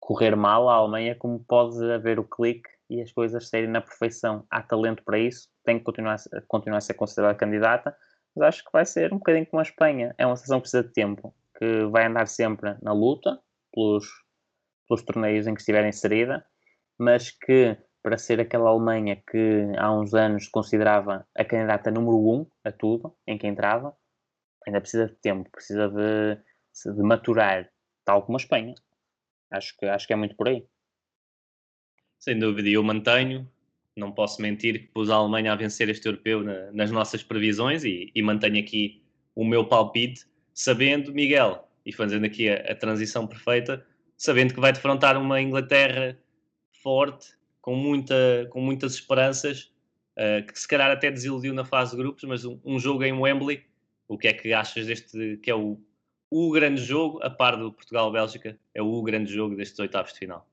correr mal a Alemanha como pode haver o clique e as coisas serem na perfeição. Há talento para isso, tem que continuar, continuar a ser considerada candidata, mas acho que vai ser um bocadinho como a Espanha. É uma seleção que precisa de tempo, que vai andar sempre na luta pelos, pelos torneios em que estiver inserida, mas que para ser aquela Alemanha que há uns anos considerava a candidata número um a tudo, em que entrava, ainda precisa de tempo, precisa de, de maturar, tal como a Espanha. Acho que, acho que é muito por aí. Sem dúvida, e eu mantenho, não posso mentir, que pus a Alemanha a vencer este europeu na, nas nossas previsões e, e, mantenho aqui o meu palpite, sabendo, Miguel, e fazendo aqui a, a transição perfeita, sabendo que vai defrontar uma Inglaterra forte, com, muita, com muitas esperanças, uh, que se calhar até desiludiu na fase de grupos, mas um, um jogo em Wembley, o que é que achas deste, que é o, o grande jogo, a par do Portugal-Bélgica, é o grande jogo destes oitavos de final.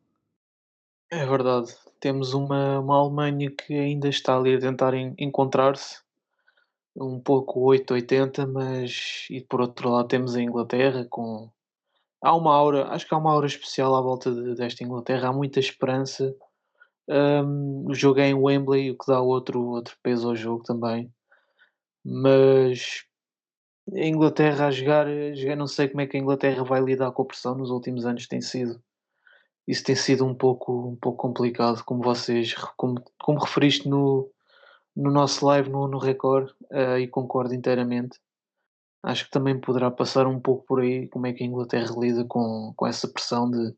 É verdade. Temos uma, uma Alemanha que ainda está ali a tentar encontrar-se, um pouco 8-80, mas e por outro lado temos a Inglaterra com. Há uma aura, acho que há uma aura especial à volta de, desta Inglaterra, há muita esperança. Um, o jogo é em Wembley, o que dá outro, outro peso ao jogo também. Mas a Inglaterra a jogar, a jogar, não sei como é que a Inglaterra vai lidar com a pressão nos últimos anos, tem sido isso tem sido um pouco, um pouco complicado, como vocês, como, como referiste no, no nosso live no, no Record, uh, e concordo inteiramente. Acho que também poderá passar um pouco por aí como é que a Inglaterra lida com, com essa pressão de,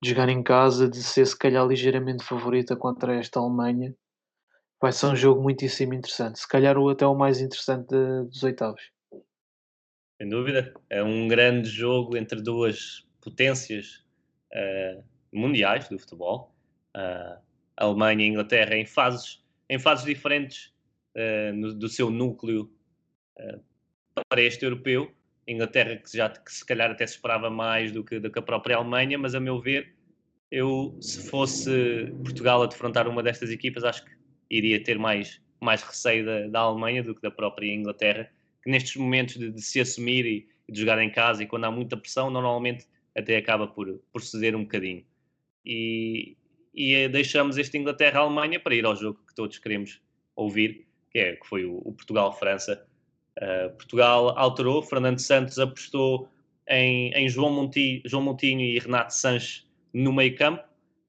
de jogar em casa, de ser se calhar ligeiramente favorita contra esta Alemanha. Vai ser um jogo muitíssimo interessante, se calhar o até o mais interessante de, dos oitavos. Sem dúvida, é um grande jogo entre duas potências uh, mundiais do futebol. Uh, Alemanha e Inglaterra em fases, em fases diferentes uh, no, do seu núcleo para este europeu. Inglaterra que já que se calhar até se esperava mais do que, do que a própria Alemanha, mas a meu ver, eu se fosse Portugal a defrontar uma destas equipas, acho que iria ter mais, mais receio da, da Alemanha do que da própria Inglaterra, que nestes momentos de, de se assumir e, de jogar em casa e quando há muita pressão, normalmente até acaba por, por ceder um bocadinho. E, e deixamos este Inglaterra-Alemanha para ir ao jogo que todos queremos ouvir, que, é, que foi o, o Portugal-França. Uh, Portugal alterou, Fernando Santos apostou em, em João, Monti, João Montinho e Renato Sanches no meio campo.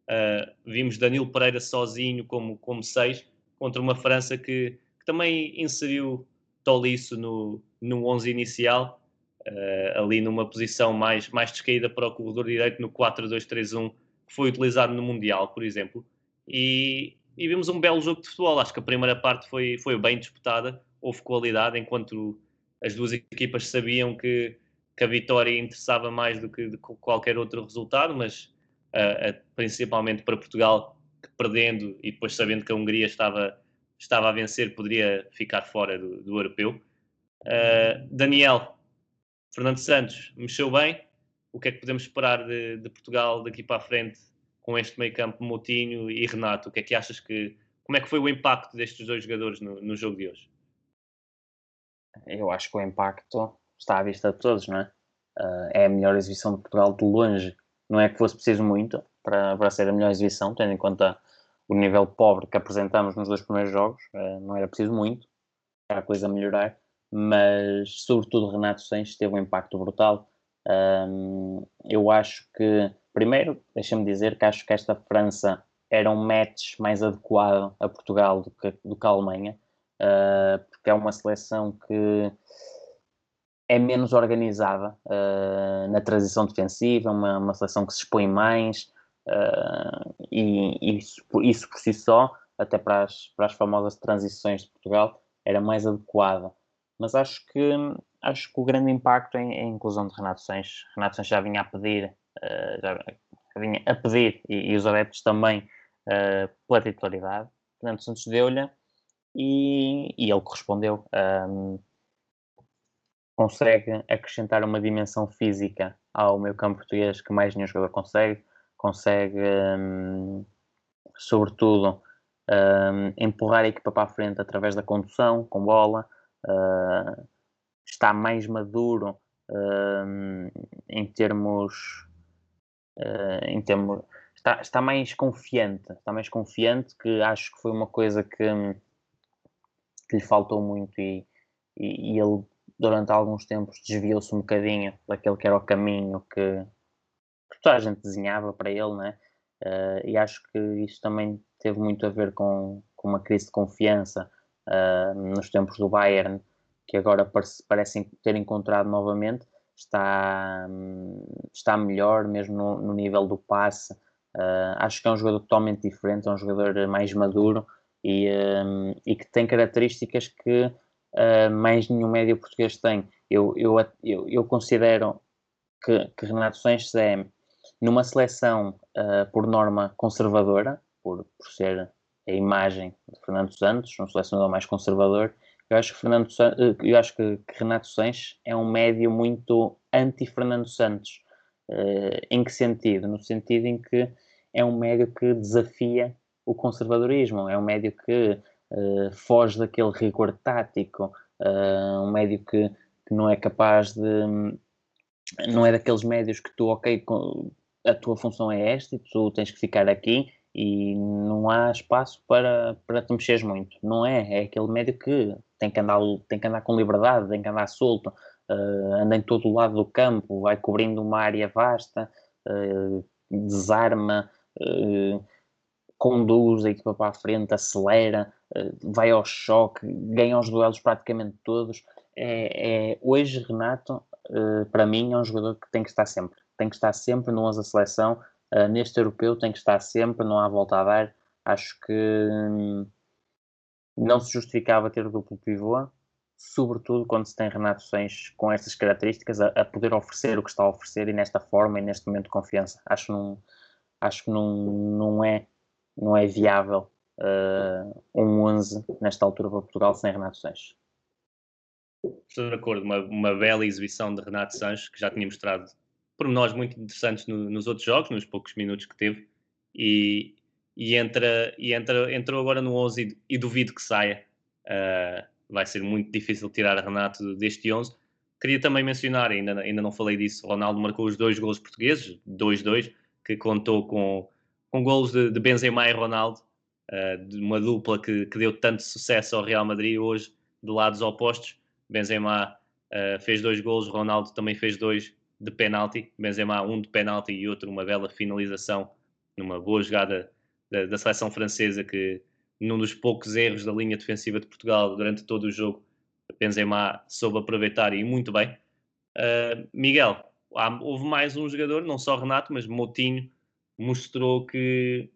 Uh, vimos Danilo Pereira sozinho como, como seis, contra uma França que, que também inseriu Tolisso no, no 11 inicial uh, ali numa posição mais, mais descaída para o corredor direito no 4-2-3-1 que foi utilizado no Mundial, por exemplo. E, e vimos um belo jogo de futebol. Acho que a primeira parte foi, foi bem disputada, houve qualidade, enquanto as duas equipas sabiam que, que a vitória interessava mais do que qualquer outro resultado, mas uh, uh, principalmente para Portugal, que perdendo e depois sabendo que a Hungria estava, estava a vencer, poderia ficar fora do, do europeu. Uh, Daniel, Fernando Santos mexeu bem. O que é que podemos esperar de, de Portugal daqui para a frente com este meio campo Moutinho e Renato? O que é que achas que. Como é que foi o impacto destes dois jogadores no, no jogo de hoje? Eu acho que o impacto está à vista de todos, não é? Uh, é a melhor exibição de Portugal de longe. Não é que fosse preciso muito para, para ser a melhor exibição, tendo em conta o nível pobre que apresentamos nos dois primeiros jogos. Uh, não era preciso muito, era a coisa a melhorar mas sobretudo Renato Sanches teve um impacto brutal. Um, eu acho que, primeiro, deixa-me dizer que acho que esta França era um match mais adequado a Portugal do que, do que a Alemanha. uh, porque é uma seleção que é menos organizada uh, na transição defensiva, uma, uma seleção que se expõe mais uh, e, isso, isso por si só, até para as, para as famosas transições de Portugal, era mais adequada. Mas acho que, acho que o grande impacto é, é a inclusão de Renato Sanches. Renato Sanches já vinha a pedir, uh, já vinha a pedir, e, e os adeptos também, pela titularidade. Fernando Santos deu-lhe e, e ele correspondeu. Um, consegue acrescentar uma dimensão física ao meio campo português que mais nenhum jogador consegue. Consegue, um, sobretudo, um, empurrar a equipa para a frente através da condução, com bola. Uh, está mais maduro um, em termos. Uh, em termos está, está mais confiante. Está mais confiante, que acho que foi uma coisa que que lhe faltou muito e, e, e ele durante alguns tempos desviou-se um bocadinho daquele que era o caminho que, que toda a gente desenhava para ele, né? Uh, e acho que isso também teve muito a ver com, com uma crise de confiança uh, nos tempos do Bayern, que agora parece, parecem ter encontrado novamente. Está, está melhor, mesmo no, no nível do passe. Uh, acho que é um jogador totalmente diferente, é um jogador mais maduro e, um, e que tem características que uh, mais nenhum médio português tem. Eu, eu, eu, eu considero que, que, Renato Sanches é, numa seleção uh, por norma conservadora, por, por ser a imagem de Fernando Santos, um selecionador mais conservador, eu acho que, Fernando, eu acho que, que Renato Sanches é um médio muito anti-Fernando Santos. Uh, em que sentido? No sentido em que é um médio que desafia o conservadorismo. É um médio que uh, foge daquele rigor tático, uh, um médio que, que, não é capaz de. Não é daqueles médios que tu, ok, a tua função é esta e tu tens que ficar aqui e não há espaço para, para te mexeres muito. Não é, é aquele médio que tem que andar, tem que andar com liberdade, tem que andar solto, uh, anda em todo o lado do campo, vai cobrindo uma área vasta, uh, desarma, uh, conduz a equipa para a frente, acelera, vai ao choque, ganha os duelos praticamente todos. É, é hoje, Renato, para mim, é um jogador que tem que estar sempre. Tem que estar sempre no 11 da seleção. Eh, neste europeu, tem que estar sempre, não há volta a dar. Acho que hum, não se justificava ter o duplo pivô, sobretudo quando se tem Renato Sanches com estas características, a, a, poder oferecer o que está a oferecer e nesta forma e neste momento de confiança. Acho, não, acho que não, não é não é viável uh, um 11 nesta altura para Portugal sem Renato Sanches. Estou de acordo, uma, uma bela exibição de Renato Sanches, que já tinha mostrado pormenores muito interessantes no, nos outros jogos, nos poucos minutos que teve, e, e, entra, e entra, entrou agora no 11 e, e duvido que saia. Uh, vai ser muito difícil tirar Renato deste 11. Queria também mencionar, ainda, ainda não falei disso, Ronaldo marcou os dois gols portugueses, 2-2, que contou com com golos de, de Benzema e Ronaldo, uh, de uma dupla que, que, deu tanto sucesso ao Real Madrid hoje, de lados opostos. Benzema uh, fez dois golos, Ronaldo também fez dois de penalti. Benzema um de penalti e outro uma bela finalização numa boa jogada da, da seleção francesa que num dos poucos erros da linha defensiva de Portugal durante todo o jogo, Benzema soube aproveitar e muito bem. Uh, Miguel, há, houve mais um jogador, não só Renato, mas Moutinho, mostrou que,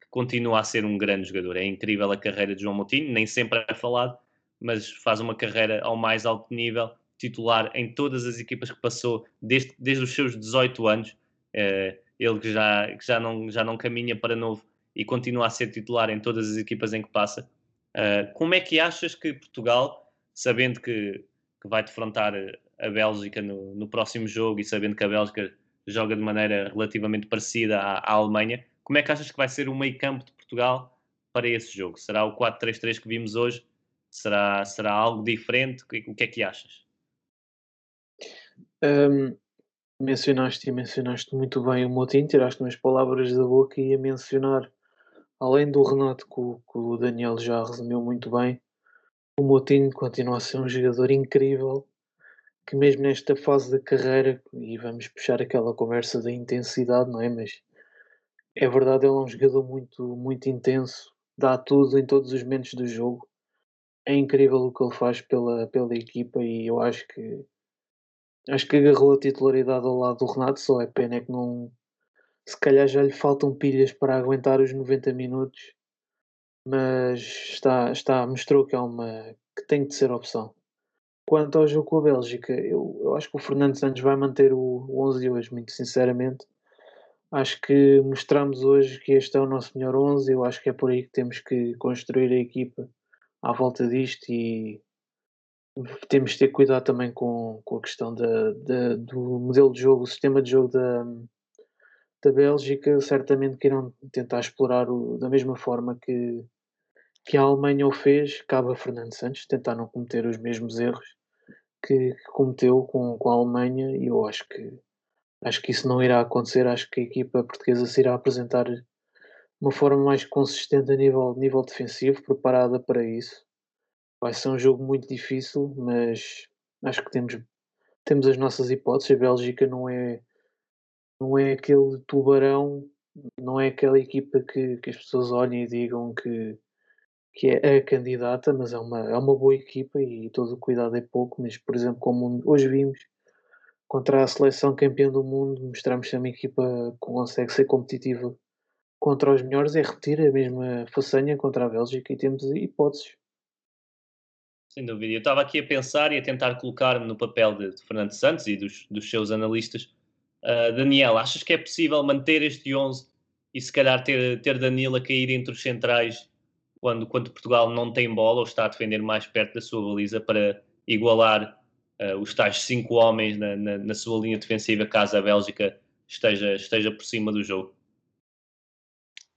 que, continua a ser um grande jogador. É incrível a carreira de João Moutinho, nem sempre é falado, mas faz uma carreira ao mais alto nível, titular em todas as equipas que passou desde, desde os seus 18 anos. É, ele que já, que já, não, já não caminha para novo e continua a ser titular em todas as equipas em que passa. Uh, como é que achas que Portugal, sabendo que, que vai defrontar a Bélgica no, no próximo jogo e sabendo que a Bélgica joga de maneira relativamente parecida à, à Alemanha. Como é que achas que vai ser o meio campo de Portugal para esse jogo? Será o 4-3-3 que vimos hoje? Será, será algo diferente? O que é que achas? Um, mencionaste e mencionaste muito bem o Moutinho, tiraste umas palavras da boca e ia mencionar, além do Renato, que o, que o Daniel já resumiu muito bem, o Moutinho continua a ser um jogador incrível que mesmo nesta fase da carreira, e vamos puxar aquela conversa da intensidade, não é? Mas é verdade, ele é um jogador muito, muito intenso, dá tudo em todos os momentos do jogo. é incrível o que ele faz pela, pela equipa e eu acho que acho que agarrou a titularidade ao lado do Renato, só é pena é que não se calhar já lhe faltam pilhas para aguentar os 90 minutos, mas está, está mostrou que é uma que tem de ser opção. Quanto ao jogo com a Bélgica, eu, eu acho que o Fernando Santos vai manter o, o 11 de hoje, muito sinceramente. Acho que mostramos hoje que este é o nosso melhor 11. Eu acho que é por aí que temos que construir a equipa à volta disto e temos de ter cuidado também com, com a questão da, da, do modelo de jogo, o sistema de jogo da, da Bélgica. Certamente que irão tentar explorar o, da mesma forma que, que a Alemanha o fez. Cabe a Fernando Santos tentar não cometer os mesmos erros que, que cometeu com, com a Alemanha e eu acho que acho que isso não irá acontecer. Acho que a equipa portuguesa se irá apresentar uma forma mais consistente a nível, nível defensivo, preparada para isso. Vai ser um jogo muito difícil, mas acho que temos, temos as nossas hipóteses. A Bélgica não é, não é aquele tubarão, não é aquela equipa que, que as pessoas olhem e digam que, que é a candidata, mas é uma, é uma boa equipa e todo o cuidado é pouco. Mas, por exemplo, como hoje vimos contra a seleção campeã do mundo, mostramos que é uma equipa que consegue ser competitiva contra os melhores é repetir a mesma façanha contra a Bélgica e temos hipóteses. Sem dúvida. Eu estava aqui a pensar e a tentar colocar-me no papel de, de, Fernando Santos e dos, dos seus analistas. Uh, Daniel, achas que é possível manter este 11 e se calhar ter, ter Danilo a cair entre os centrais quando, quando Portugal não tem bola ou está a defender mais perto da sua baliza para igualar uh, os tais cinco homens na, na, na, sua linha defensiva caso a Bélgica esteja, esteja por cima do jogo?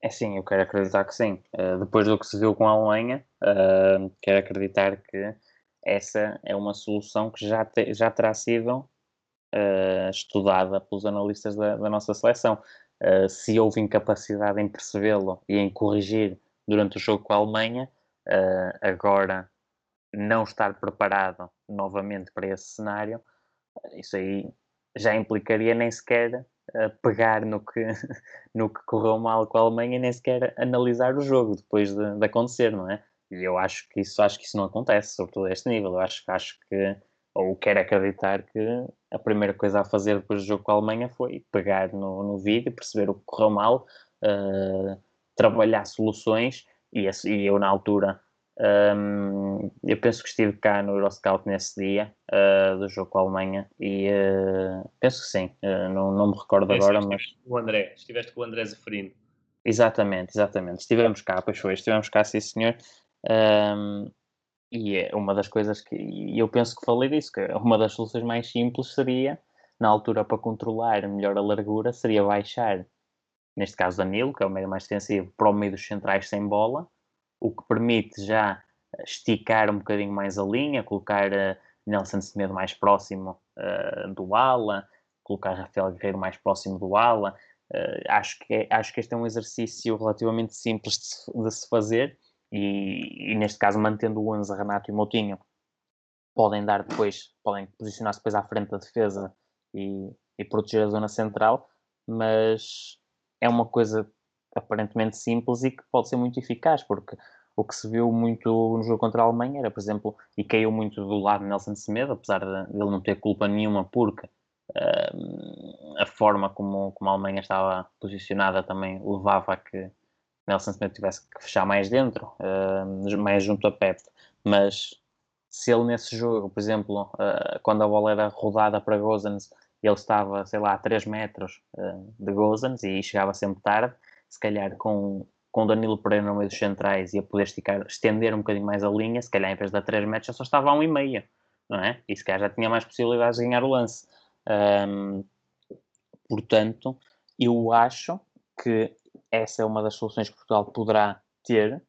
É sim, eu quero acreditar que sim. Uh, depois do que se viu com a Alemanha, uh, quero acreditar que essa é uma solução que já, te, já terá sido uh, estudada pelos analistas da, da nossa seleção. se houve incapacidade em percebê-lo e em corrigir durante o jogo com a Alemanha, agora não estar preparado novamente para esse cenário, isso aí já implicaria nem sequer pegar no que, no que correu mal com a Alemanha e nem sequer analisar o jogo depois de, de, acontecer, não é? E eu acho que isso acho que isso não acontece, sobretudo a este nível. Eu acho, acho que, ou quero acreditar que a primeira coisa a fazer depois do jogo com a Alemanha foi pegar no, no vídeo, perceber o que correu mal, uh, trabalhar soluções e, e eu na altura um, eu penso que estive cá no Euroscout nesse dia uh, do jogo com a Alemanha e uh, penso que sim, uh, não, não me recordo é, agora, mas. O André, estiveste com o André Zeferino. Exatamente, exatamente. Estivemos cá, pois foi, estivemos cá, sim senhor. Um, e é uma das coisas que. E eu penso que falei disso, que uma das soluções mais simples seria, na altura, para controlar melhor a largura, seria baixar, neste caso Danilo, que é o meio mais defensivo, para o meio dos centrais sem bola o que permite já esticar um bocadinho mais a linha, colocar uh, Nelson Semedo mais próximo uh, do ala, colocar Rafael Guerreiro mais próximo do ala. Uh, acho, que é, acho que este é um exercício relativamente simples de se, de se fazer e, e, neste caso mantendo o 11 Renato e Moutinho podem dar depois, podem posicionar-se depois à frente da defesa e, e proteger a zona central, mas é uma coisa aparentemente simples e que pode ser muito eficaz, porque o que se viu muito no jogo contra a Alemanha era, por exemplo, e caiu muito do lado de Nelson Semedo, apesar de ele não ter culpa nenhuma, porque uh, a forma como, como a Alemanha estava posicionada também levava a que Nelson Semedo tivesse que fechar mais dentro, uh, mais junto a Pep. Mas se ele nesse jogo, por exemplo, uh, quando a bola era rodada para Gozens, ele estava, sei lá, a 3 metros de Gozens e chegava sempre tarde, se calhar com, com Danilo Pereira no meio dos centrais e a poder esticar, estender um bocadinho mais a linha, se calhar em vez de 3 metros já só estava a 1,5, não é? E se calhar já tinha mais possibilidades de ganhar o lance. Um, portanto, eu acho que essa é uma das soluções que Portugal poderá ter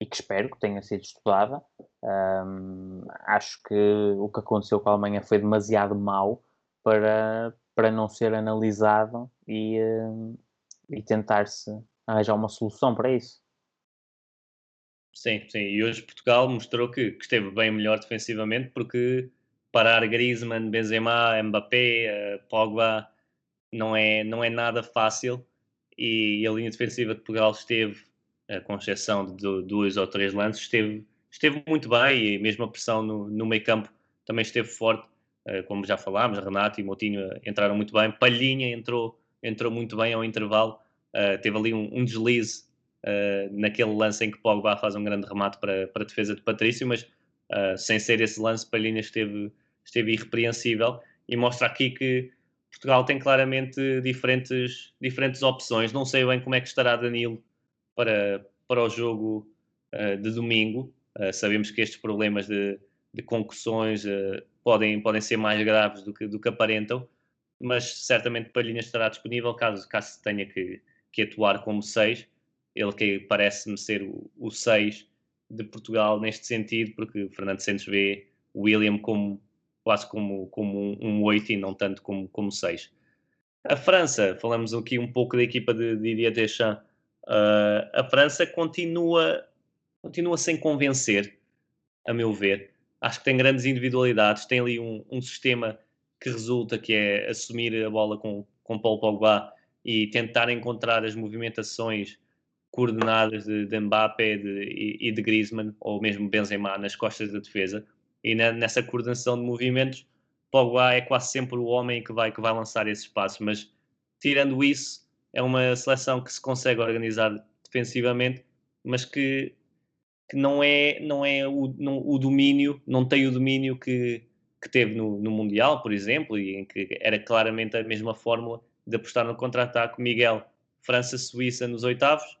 e que espero que tenha sido estudada. Um, acho que o que aconteceu com a Alemanha foi demasiado mau para, para não ser analisado e, e tentar-se arranjar uma solução para isso. Sim, sim. E hoje Portugal mostrou que, que esteve bem melhor defensivamente porque parar Griezmann, Benzema, Mbappé, uh, Pogba não é, não é nada fácil e a linha defensiva de Portugal esteve, com exceção de dois ou três lances, esteve esteve muito bem e mesmo a pressão no, no meio campo também esteve forte, uh, como já falámos, Renato e Moutinho entraram muito bem, Palhinha entrou, entrou muito bem ao intervalo, uh, teve ali um, um deslize uh, naquele lance em que Pogba faz um grande remate para, para a defesa de Patrício, mas sem ser esse lance, Palhinha esteve, esteve irrepreensível e mostra aqui que Portugal tem claramente diferentes, diferentes opções. Não sei bem como é que estará Danilo para, para o jogo de domingo. Sabemos que estes problemas de, de concussões podem, podem ser mais graves do que, do que aparentam, mas certamente Palhinha estará disponível caso, caso tenha que, que atuar como 6. Ele que parece-me ser o 6 de Portugal neste sentido, porque Fernando Santos vê William como quase como, como um, um 8 e não tanto como, como 6. A França, falamos aqui um pouco da equipa de Didier Deschamps, uh, a França continua, continua sem convencer, a meu ver. Acho que tem grandes individualidades, tem ali um, um sistema que resulta, que é assumir a bola com, com Paul Pogba e tentar encontrar as movimentações coordenadas de, de Mbappé de, e de Griezmann, ou mesmo Benzema, nas costas da defesa. E na, nessa coordenação de movimentos, Pogba é quase sempre o homem que vai, que vai lançar esse espaço, mas tirando isso, é uma seleção que se consegue organizar defensivamente, mas que, que não é, não é o, não, o domínio, não tem o domínio que, que teve no, no Mundial, por exemplo, e em que era claramente a mesma fórmula de apostar no contra-ataque. Miguel, França-Suíça nos oitavos,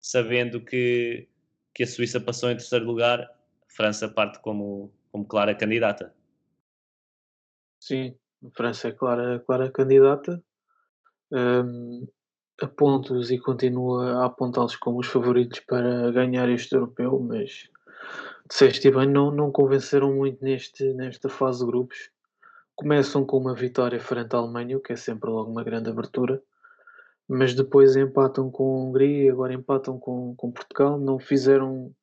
sabendo que, que a Suíça passou em terceiro lugar, França parte como, como clara candidata. Sim, França é clara, clara candidata. Um, a e continua a apontá-los como os favoritos para ganhar este europeu, mas disseste bem, não, não convenceram muito neste, nesta fase de grupos. Começam com uma vitória frente à Alemanha, o que é sempre logo uma grande abertura, mas depois empatam com a Hungria, agora empatam com, com Portugal, não fizeram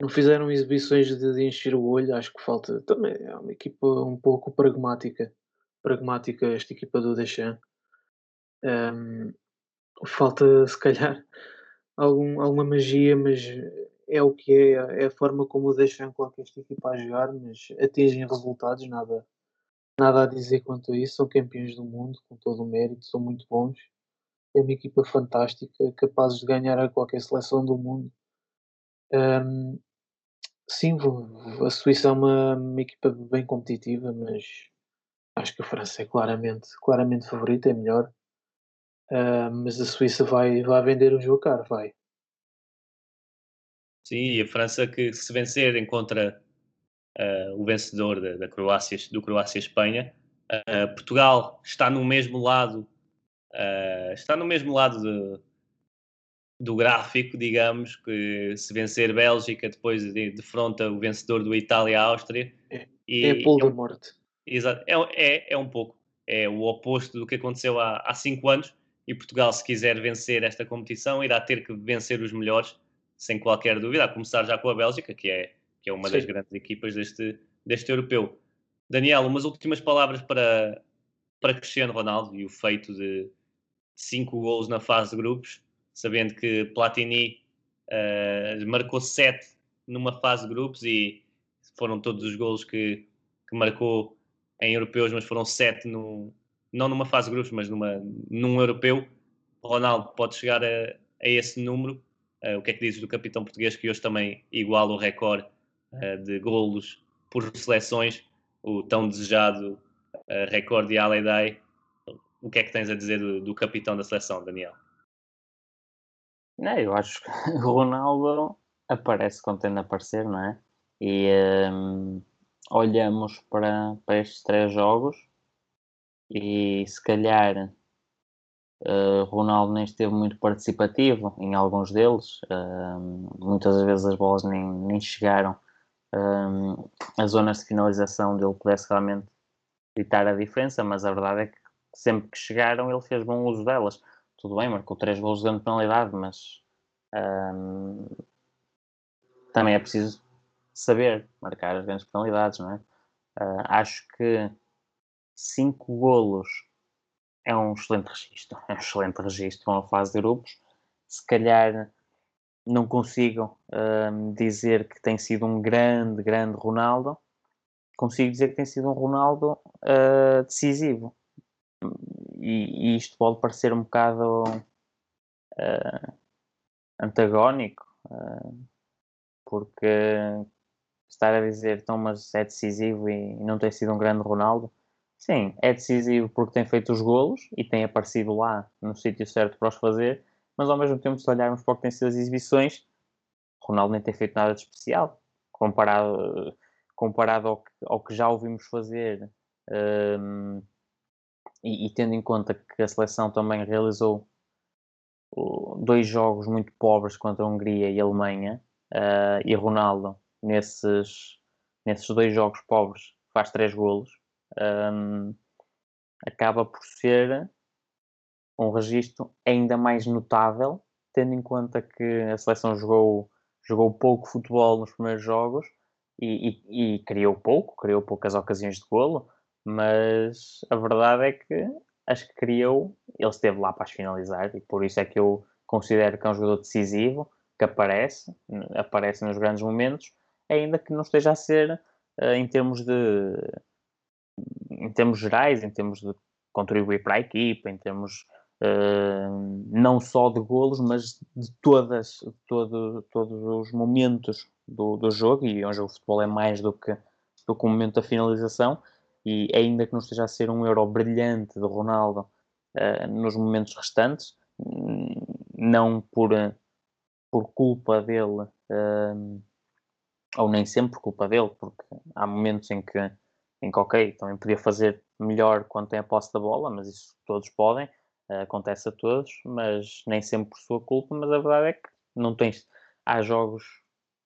não fizeram exibições de, de, encher o olho, acho que falta também é uma equipa um pouco pragmática, pragmática esta equipa do Deschamps. Um, falta se calhar algum, alguma magia, mas é o que é, é a forma como o coloca esta equipa a jogar, mas atingem resultados, nada, nada a dizer quanto a isso, são campeões do mundo, com todo o mérito, são muito bons, é uma equipa fantástica, capazes de ganhar a qualquer seleção do mundo. Um, Sim, a Suíça é uma, uma equipa bem competitiva, mas acho que a França é claramente, claramente favorita, é melhor. Uh, mas a Suíça vai, vai vender o jogo caro, vai. Sim, e a França que se vencer encontra uh, o vencedor da, da Croácia, do Croácia-Espanha. Uh, Portugal está no mesmo lado, está no mesmo lado de, do gráfico, digamos, que se vencer Bélgica, depois de, defronta o vencedor do Itália-Áustria. É, e, é a polo é da morte. Exato, é, é, é um pouco. É o oposto do que aconteceu há, há cinco anos. E Portugal, se quiser vencer esta competição, irá ter que vencer os melhores, sem qualquer dúvida, a começar já com a Bélgica, que é, que é uma Sim. das grandes equipas deste, deste europeu. Daniel, umas últimas palavras para, para Cristiano Ronaldo e o feito de cinco gols na fase de grupos sabendo que Platini uh, marcou sete numa fase de grupos e foram todos os golos que, que marcou em europeus, mas foram sete no, não numa fase de grupos, mas numa, num europeu. Ronaldo pode chegar a, a esse número. Uh, o que é que dizes do capitão português que hoje também iguala o recorde uh, de golos por seleções, o tão desejado uh, recorde de Alei O que é que tens a dizer do, do capitão da seleção, Daniel? Não, eu acho que o Ronaldo aparece de aparecer, não é? E um, olhamos para, para estes três jogos e se calhar uh, Ronaldo nem esteve muito participativo em alguns deles, uh, muitas vezes as bolas nem, nem chegaram uh, às zonas de finalização dele pudesse realmente evitar a diferença, mas a verdade é que sempre que chegaram ele fez bom uso delas tudo bem, marcou três gols de penalidade, mas um, também é preciso saber marcar as grandes penalidades, não é? Uh, acho que cinco golos é um excelente registro, é um excelente registro com a fase de grupos. Se calhar não consigo uh, dizer que tem sido um grande, grande Ronaldo. Consigo dizer que tem sido um Ronaldo uh, decisivo. E, e, isto pode parecer um bocado uh, antagónico, porque estar a dizer então, mas é decisivo e não tem sido um grande Ronaldo. Sim, é decisivo porque tem feito os golos e tem aparecido lá no sítio certo para os fazer, mas ao mesmo tempo, se olharmos para o que têm sido as exibições, Ronaldo nem tem feito nada de especial comparado, comparado ao, que, ao que já ouvimos fazer. Um, e, e, tendo em conta que a seleção também realizou dois jogos muito pobres contra a Hungria e a Alemanha, uh, e Ronaldo, nesses, nesses dois jogos pobres, faz três golos, um, acaba por ser um registro ainda mais notável, tendo em conta que a seleção jogou, jogou pouco futebol nos primeiros jogos e, e, e criou pouco, criou poucas ocasiões de golo, mas a verdade é que as que criou, ele esteve lá para as finalizar e por isso é que eu considero que é um jogador decisivo, que aparece, aparece nos grandes momentos, ainda que não esteja a ser uh, em termos de em termos gerais, em termos de contribuir para a equipa, em termos uh, não só de golos, mas de todas, todo, todos os momentos do, do jogo, e um jogo de futebol é mais do que, do que o momento da finalização, e ainda que não esteja a ser um euro brilhante de Ronaldo uh, nos momentos restantes, não por, por culpa dele, uh, ou nem sempre por culpa dele, porque há momentos em que, em que ok, também podia fazer melhor quando tem a posse da bola, mas isso todos podem, acontece a todos, mas nem sempre por sua culpa. Mas a verdade é que não tens. Há jogos.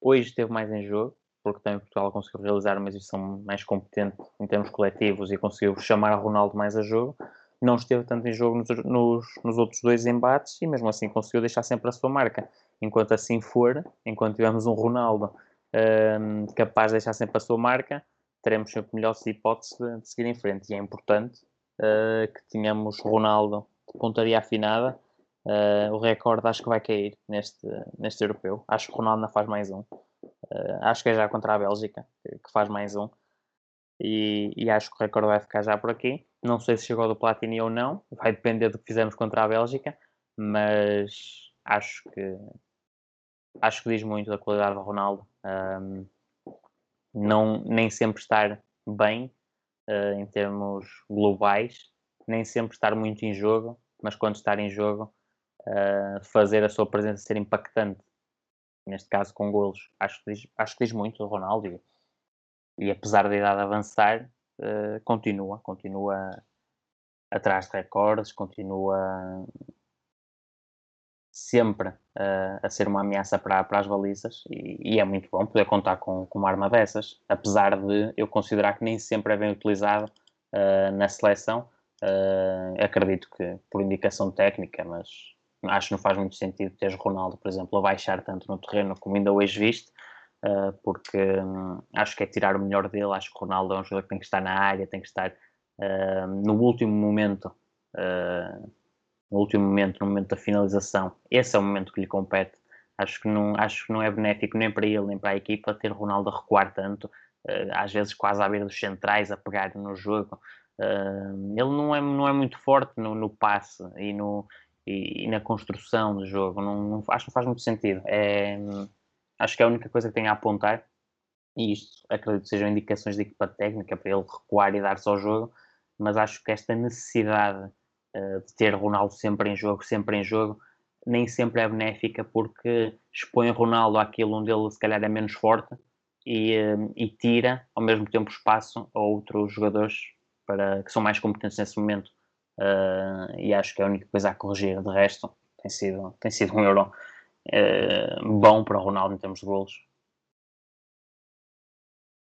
Hoje esteve mais em jogo, porque também Portugal conseguiu realizar uma exibição mais competente em termos coletivos e conseguiu chamar a Ronaldo mais a jogo. Não esteve tanto em jogo nos, nos, nos outros dois embates e mesmo assim conseguiu deixar sempre a sua marca. Enquanto assim for, enquanto tivermos um Ronaldo um, capaz de deixar sempre a sua marca, teremos sempre melhores hipóteses de, de seguir em frente. E é importante uh, que tenhamos Ronaldo pontaria afinada, uh, o recorde acho que vai cair neste, neste europeu. Acho que Ronaldo não faz mais um. Uh, acho que é já contra a Bélgica que, faz mais um. E, e, acho que o recorde vai ficar já por aqui. Não sei se chegou do Platini ou não, vai depender do que fizemos contra a Bélgica, mas acho que acho que diz muito da qualidade do Ronaldo. Um, não, nem sempre estar bem uh, em termos globais, nem sempre estar muito em jogo, mas quando estar em jogo, uh, fazer a sua presença ser impactante. Neste caso, com golos. Acho que diz, acho que diz muito o Ronaldo. E, e apesar da idade avançar, uh, continua. Continua atrás de recordes, continua sempre uh, a ser uma ameaça para, para as balizas e, e, é muito bom poder contar com, com uma arma dessas, apesar de eu considerar que nem sempre é bem utilizado uh, na seleção Uh, acredito que por indicação técnica, mas acho que não faz muito sentido ter Ronaldo, por exemplo, a baixar tanto no terreno como ainda hoje viste, uh, porque um, acho que é tirar o melhor dele. Acho que Ronaldo é um jogador que tem que estar na área, tem que estar uh, no último momento, no último momento, no momento da finalização. Esse é o momento que lhe compete. Acho que não, acho que não é benéfico nem para ele nem para a equipa ter Ronaldo a recuar tanto, às vezes quase à beira dos centrais, a pegar no jogo. Uh, ele não é, não é muito forte no, no passe e, no, e, e, na construção do jogo. Não, não, acho que não faz muito sentido. É, acho que é a única coisa que tem a apontar, e isto acredito que sejam indicações de equipa técnica para ele recuar e dar-se ao jogo, mas acho que esta necessidade uh, de ter Ronaldo sempre em jogo, sempre em jogo, nem sempre é benéfica porque expõe Ronaldo àquilo onde ele se calhar é menos forte e, uh, e tira ao mesmo tempo espaço a outros jogadores para, que são mais competentes nesse momento. Uh, e acho que é a única coisa a corrigir. De resto, tem sido, tem sido um euro uh, bom para o Ronaldo em termos de golos.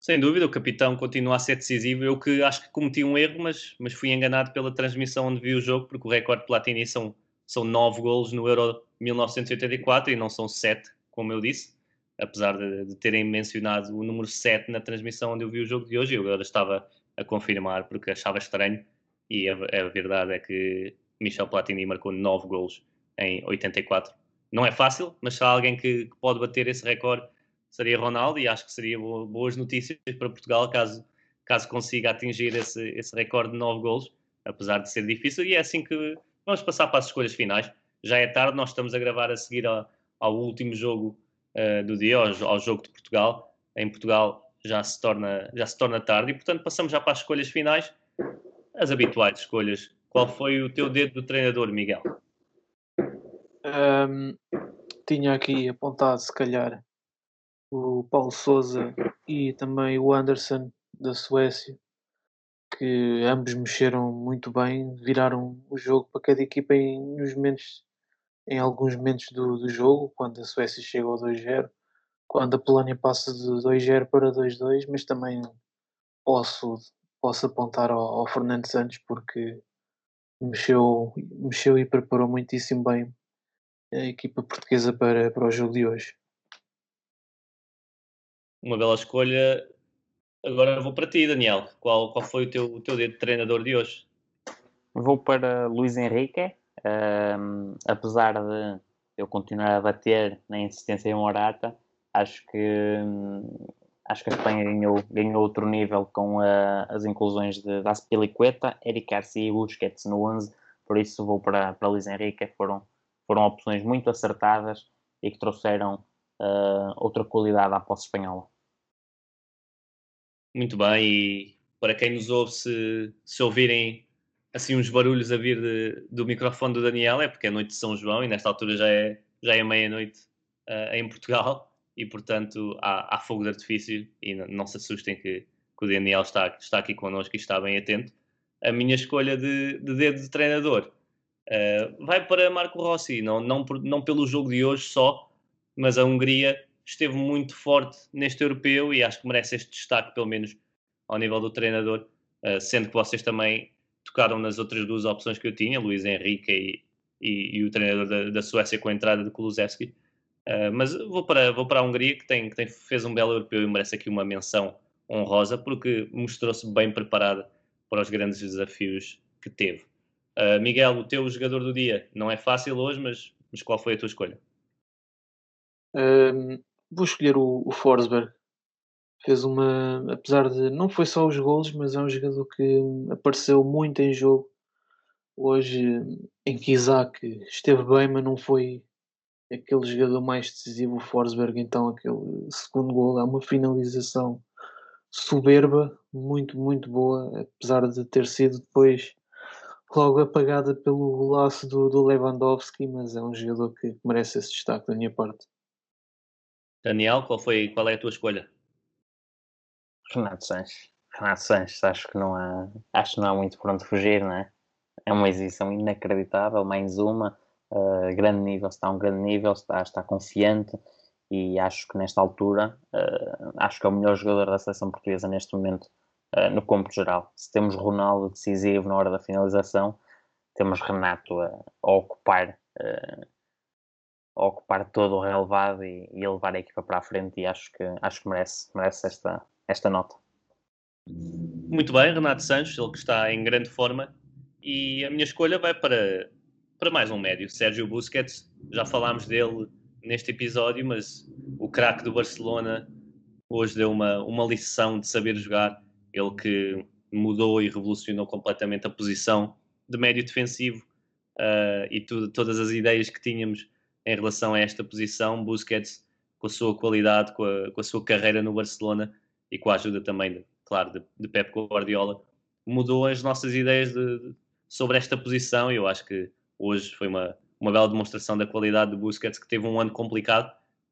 Sem dúvida, o capitão continua a ser decisivo. Eu que acho que cometi um erro, mas, mas fui enganado pela transmissão onde vi o jogo, porque o recorde Platini são, são 9 golos no Euro 1984 e não são 7, como eu disse. Apesar de, de terem mencionado o número 7 na transmissão onde eu vi o jogo de hoje, eu agora estava a confirmar porque achava estranho e a, a verdade é que Michel Platini marcou 9 golos em 84 Não é fácil, mas se há alguém que, que pode bater esse recorde seria Ronaldo e acho que seria boas notícias para Portugal caso, caso consiga atingir esse, esse recorde de 9 golos, apesar de ser difícil. E é assim que vamos passar para as escolhas finais. Já é tarde, nós estamos a gravar a seguir ao, ao último jogo uh, do dia, ao, ao, jogo de Portugal. Em Portugal já se, torna, já se torna tarde e, portanto, passamos já para as escolhas finais, as habituais escolhas. Qual foi o teu dedo do treinador, Miguel? Um, tinha aqui apontado, se calhar, o Paulo Souza e também o Anderson da Suécia, que ambos mexeram muito bem, viraram o jogo para cada equipa em, nos momentos, em alguns momentos do, do jogo, quando a Suécia chega ao 2-0, quando a Polónia passa de 2-0 para 2-2, mas também posso, posso apontar ao, ao Fernando Santos porque mexeu, mexeu e preparou muitíssimo bem a equipa portuguesa para, para o jogo de hoje uma bela escolha. Agora vou para ti, Daniel. Qual, qual foi o teu, o teu dedo de treinador de hoje? Vou para Luís Henrique. Um, apesar de eu continuar a bater na insistência em Morata, acho que acho que a Espanha ganhou, ganhou outro nível com uh, as inclusões de Aspilicueta, Eric Garcia e Busquets no 11, por isso vou para, para Luís Henrique, foram, foram opções muito acertadas e que trouxeram uh, outra qualidade à posse espanhola. Muito bem, e para quem nos ouve, se, se ouvirem assim uns barulhos a vir de, do microfone do Daniel, é porque é noite de São João e nesta altura já é, já é meia-noite uh, em Portugal e portanto há, há, fogo de artifício e não, não se assustem que, que, o Daniel está, está aqui connosco e está bem atento. A minha escolha de, de dedo de treinador uh, vai para Marco Rossi, não, não, não pelo jogo de hoje só, mas a Hungria esteve muito forte neste europeu e acho que merece este destaque, pelo menos ao nível do treinador, uh, sendo que vocês também tocaram nas outras duas opções que eu tinha, Luís Henrique e, e, e o treinador da, da, Suécia com a entrada de Kulusevski. Uh, mas vou para, vou para a Hungria, que, tem, que tem, fez um belo europeu e merece aqui uma menção honrosa, porque mostrou-se bem preparada para os grandes desafios que teve. Uh, Miguel, o teu jogador do dia não é fácil hoje, mas, mas qual foi a tua escolha? Um, vou escolher o, o Forsberg. Fez uma. Apesar de. Não foi só os gols, mas é um jogador que apareceu muito em jogo. Hoje, em que Isaac esteve bem, mas não foi aquele jogador mais decisivo, o Forsberg. Então, aquele segundo gol é uma finalização soberba, muito, muito boa. Apesar de ter sido depois logo apagada pelo laço do, do Lewandowski, mas é um jogador que merece esse destaque da minha parte. Daniel, qual, foi, qual é a tua escolha? Renato Sanches. Renato Sanches, acho que não há, acho que não há muito por onde fugir, não é? É uma exibição inacreditável, mais uma, uh, grande nível, está a um grande nível, está, está confiante e acho que nesta altura, uh, acho que é o melhor jogador da seleção portuguesa neste momento, uh, no campo geral. Se temos Ronaldo decisivo na hora da finalização, temos Renato a, a ocupar ocupar todo o relevado e, e a levar a equipa para a frente e acho que, acho que merece, merece esta, esta nota. Muito bem, Renato Sanches, ele que está em grande forma e a minha escolha vai para, para mais um médio, Sérgio Busquets. Já falámos dele neste episódio, mas o craque do Barcelona hoje deu uma, uma lição de saber jogar. Ele que mudou e revolucionou completamente a posição de médio defensivo uh, e tudo, todas as ideias que tínhamos em relação a esta posição. Busquets, com a sua qualidade, com a, com a sua carreira no Barcelona e com a ajuda também, de, claro, de, de Pep Guardiola, mudou as nossas ideias de, sobre esta posição eu acho que hoje foi uma, uma bela demonstração da qualidade de Busquets, que teve um ano complicado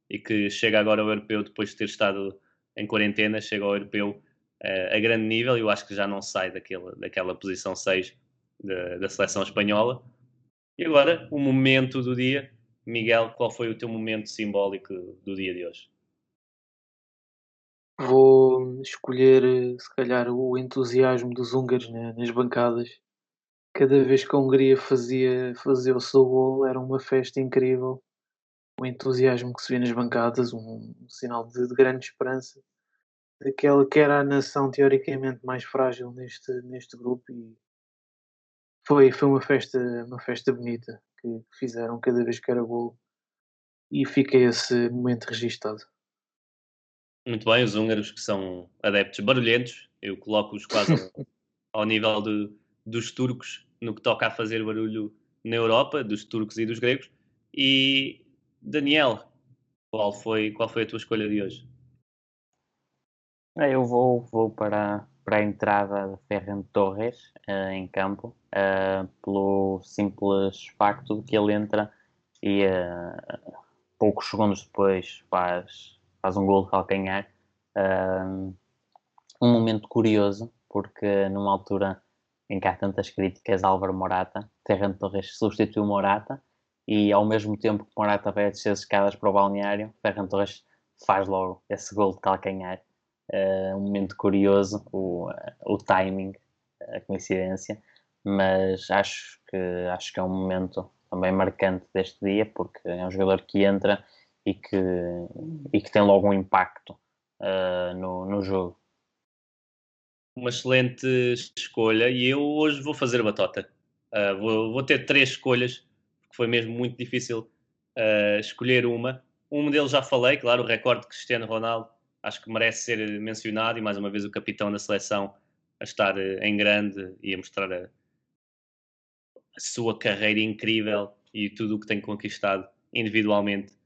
e que chega agora ao europeu depois de ter estado em quarentena, chega ao europeu uh, a grande nível e eu acho que já não sai daquela, daquela posição 6 da, da seleção espanhola. E agora, o momento do dia, Miguel, qual foi o teu momento simbólico do dia de hoje? Vou escolher, se calhar, o entusiasmo dos húngaros né, nas bancadas. Cada vez que a Hungria fazia, fazia o seu gol, era uma festa incrível. O entusiasmo que se vê nas bancadas, um, um sinal de, de, grande esperança. Daquela que era a nação teoricamente mais frágil neste, neste grupo. E foi, foi uma, festa, uma festa bonita que fizeram cada vez que era gol. e fica esse momento registado. Muito bem, os húngaros que são adeptos barulhentos, eu coloco-os quase ao, nível de, dos turcos no que toca a fazer barulho na Europa, dos turcos e dos gregos. E Daniel, qual foi, qual foi a tua escolha de hoje? Eu vou, vou para, para a entrada de Ferran Torres uh, em campo, uh, pelo simples facto de que ele entra e uh, poucos segundos depois faz, faz um gol de calcanhar. um momento curioso, porque numa altura em que há tantas críticas a Álvaro Morata, Ferran Torres substituiu Morata e ao mesmo tempo que Morata vai descer as escadas para o balneário, Ferran Torres faz logo esse gol de calcanhar. Uh, um momento curioso, o, o timing, a coincidência, mas acho que, acho que é um momento também marcante deste dia, porque é um jogador que entra e que, e que tem logo um impacto uh, no, no jogo uma excelente escolha e eu hoje vou fazer batota. Uh, vou, vou, ter três escolhas, porque foi mesmo muito difícil uh, escolher uma. Um deles já falei, claro, o recorde de Cristiano Ronaldo, acho que merece ser mencionado e mais uma vez o capitão da seleção a estar uh, em grande e a mostrar a, a, sua carreira incrível e tudo o que tem conquistado individualmente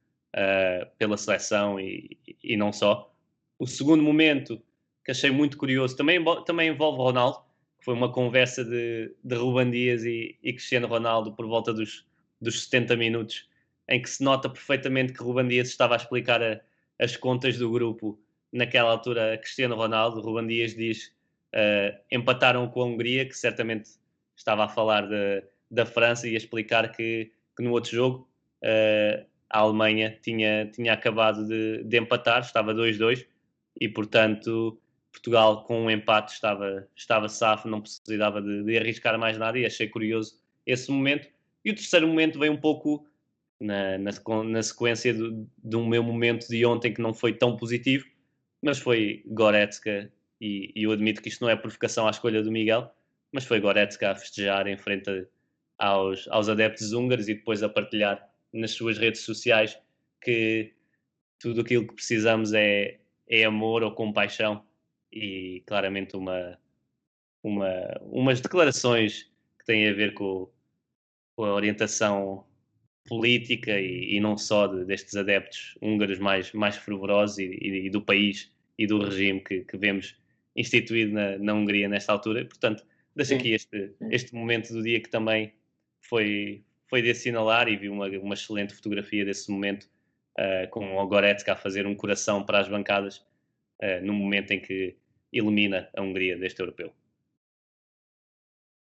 pela seleção e, e não só. O segundo momento que achei muito curioso. Também, também envolve Ronaldo, que foi uma conversa de, de Ruban Dias e, e Cristiano Ronaldo por volta dos, dos 70 minutos, em que se nota perfeitamente que Ruban Dias estava a explicar a, as contas do grupo naquela altura Cristiano Ronaldo. Ruban Dias diz uh, empataram com a Hungria, que certamente estava a falar de, da França e a explicar que, que no outro jogo uh, a Alemanha tinha, tinha acabado de, de empatar, estava 2-2 e portanto Portugal com um empate estava, estava safo, não precisava de, de, arriscar mais nada e achei curioso esse momento. E o terceiro momento veio um pouco na, na, na sequência do, do meu momento de ontem que não foi tão positivo, mas foi Goretzka e, e, eu admito que isto não é provocação à escolha do Miguel, mas foi Goretzka a festejar em frente aos, aos adeptos húngaros e depois a partilhar nas suas redes sociais que tudo aquilo que precisamos é, é amor ou compaixão e claramente uma, uma, umas declarações que têm a ver com, com a orientação política e, e não só de, destes adeptos húngaros mais, mais fervorosos e, e, e, do país e do regime que, que vemos instituído na, na Hungria nesta altura. Portanto, deixo aqui este, este momento do dia que também foi, foi de assinalar e vi uma, uma excelente fotografia desse momento uh, com o Goretzka a fazer um coração para as bancadas uh, no momento em que elimina a Hungria deste europeu.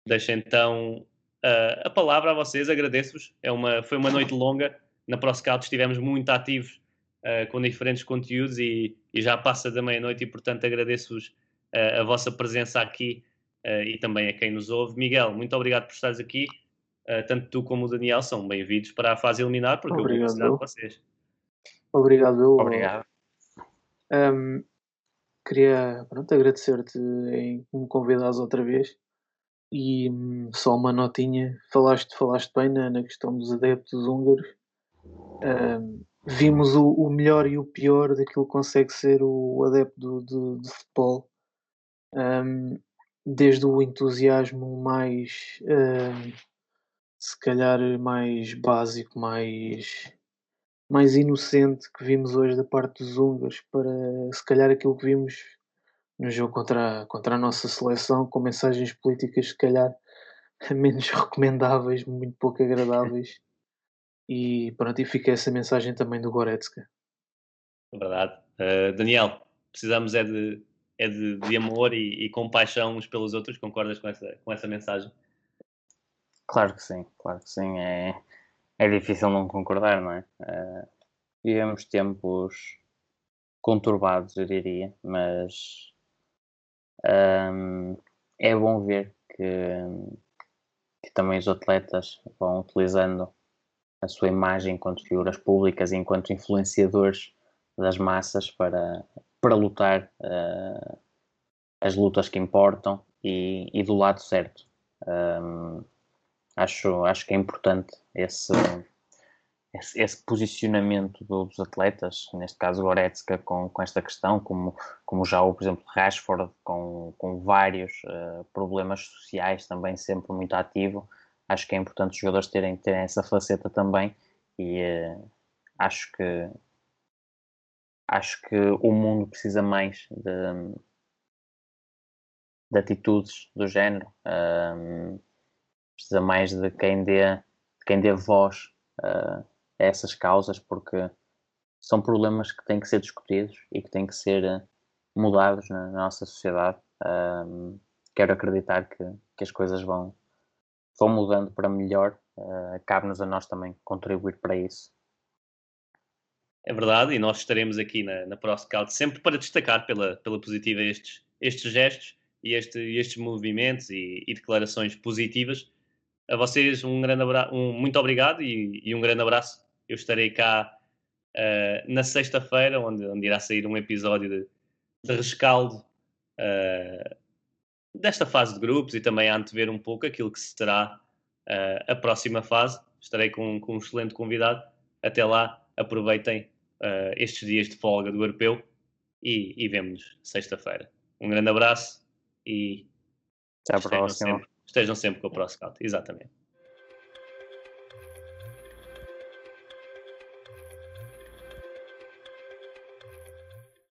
Deixo então uh, a palavra a vocês, agradeço-vos. É uma, foi uma noite longa. Na ProScout estivemos muito ativos uh, com diferentes conteúdos e, e já passa da meia-noite e, portanto, agradeço-vos uh, a vossa presença aqui e também a quem nos ouve. Miguel, muito obrigado por estares aqui. tanto tu como o Daniel são bem-vindos para a fase eliminar, porque obrigado, eu vou de vocês. Obrigado, eu. Obrigado. Um, queria agradecer-te em me convidares outra vez. E hum, só uma notinha, falaste, falaste bem na, na questão dos adeptos húngaros. Um, vimos o, o, melhor e o pior daquilo que consegue ser o adepto do, do, do futebol. Um, desde o entusiasmo mais, um, se calhar, mais básico, mais mais inocente que vimos hoje da parte dos húngaros para se calhar aquilo que vimos no jogo contra, contra a nossa seleção, com mensagens políticas se calhar menos recomendáveis, muito pouco agradáveis. E pronto, e fica essa mensagem também do Goretzka. Verdade. Uh, Daniel, precisamos é de, é de, de amor e, e, compaixão uns pelos outros. Concordas com essa, com essa mensagem? Claro que sim, claro que sim. É, é difícil não concordar, não é? Uh, vivemos tempos conturbados, eu diria, mas um, é bom ver que, que, também os atletas vão utilizando a sua imagem enquanto figuras públicas e enquanto influenciadores das massas para, para lutar uh, as lutas que importam e, e do lado certo. Um, acho, acho que é importante esse, esse, esse, posicionamento dos atletas, neste caso Goretzka com, com esta questão, como, como já o, por exemplo, Rashford com, com vários uh, problemas sociais também sempre muito ativo. Acho que é importante os jogadores terem, terem essa faceta também e uh, acho que acho que o mundo precisa mais de, de atitudes do género, eh, precisa mais de quem dê, de quem dê voz uh, a essas causas, porque são problemas que têm que ser discutidos e que têm que ser eh, mudados na, na nossa sociedade. Quero acreditar que, que as coisas vão, vão mudando para melhor. Uh, Cabe-nos a nós também contribuir para isso. É verdade, e nós estaremos aqui na, na ProScout sempre para destacar pela, pela positiva estes, estes gestos e este, estes movimentos e, e declarações positivas. A vocês um grande abraço, um, muito obrigado e, e um grande abraço eu estarei cá uh, na sexta-feira, onde, onde irá sair um episódio de, de rescaldo uh, desta fase de grupos e também a antever um pouco aquilo que será uh, a próxima fase. Estarei com, com, um excelente convidado. Até lá, aproveitem estes dias de folga do europeu e, e vemo-nos sexta-feira. Um grande abraço e Até a estejam, sempre, estejam sempre com o ProScout. Exatamente.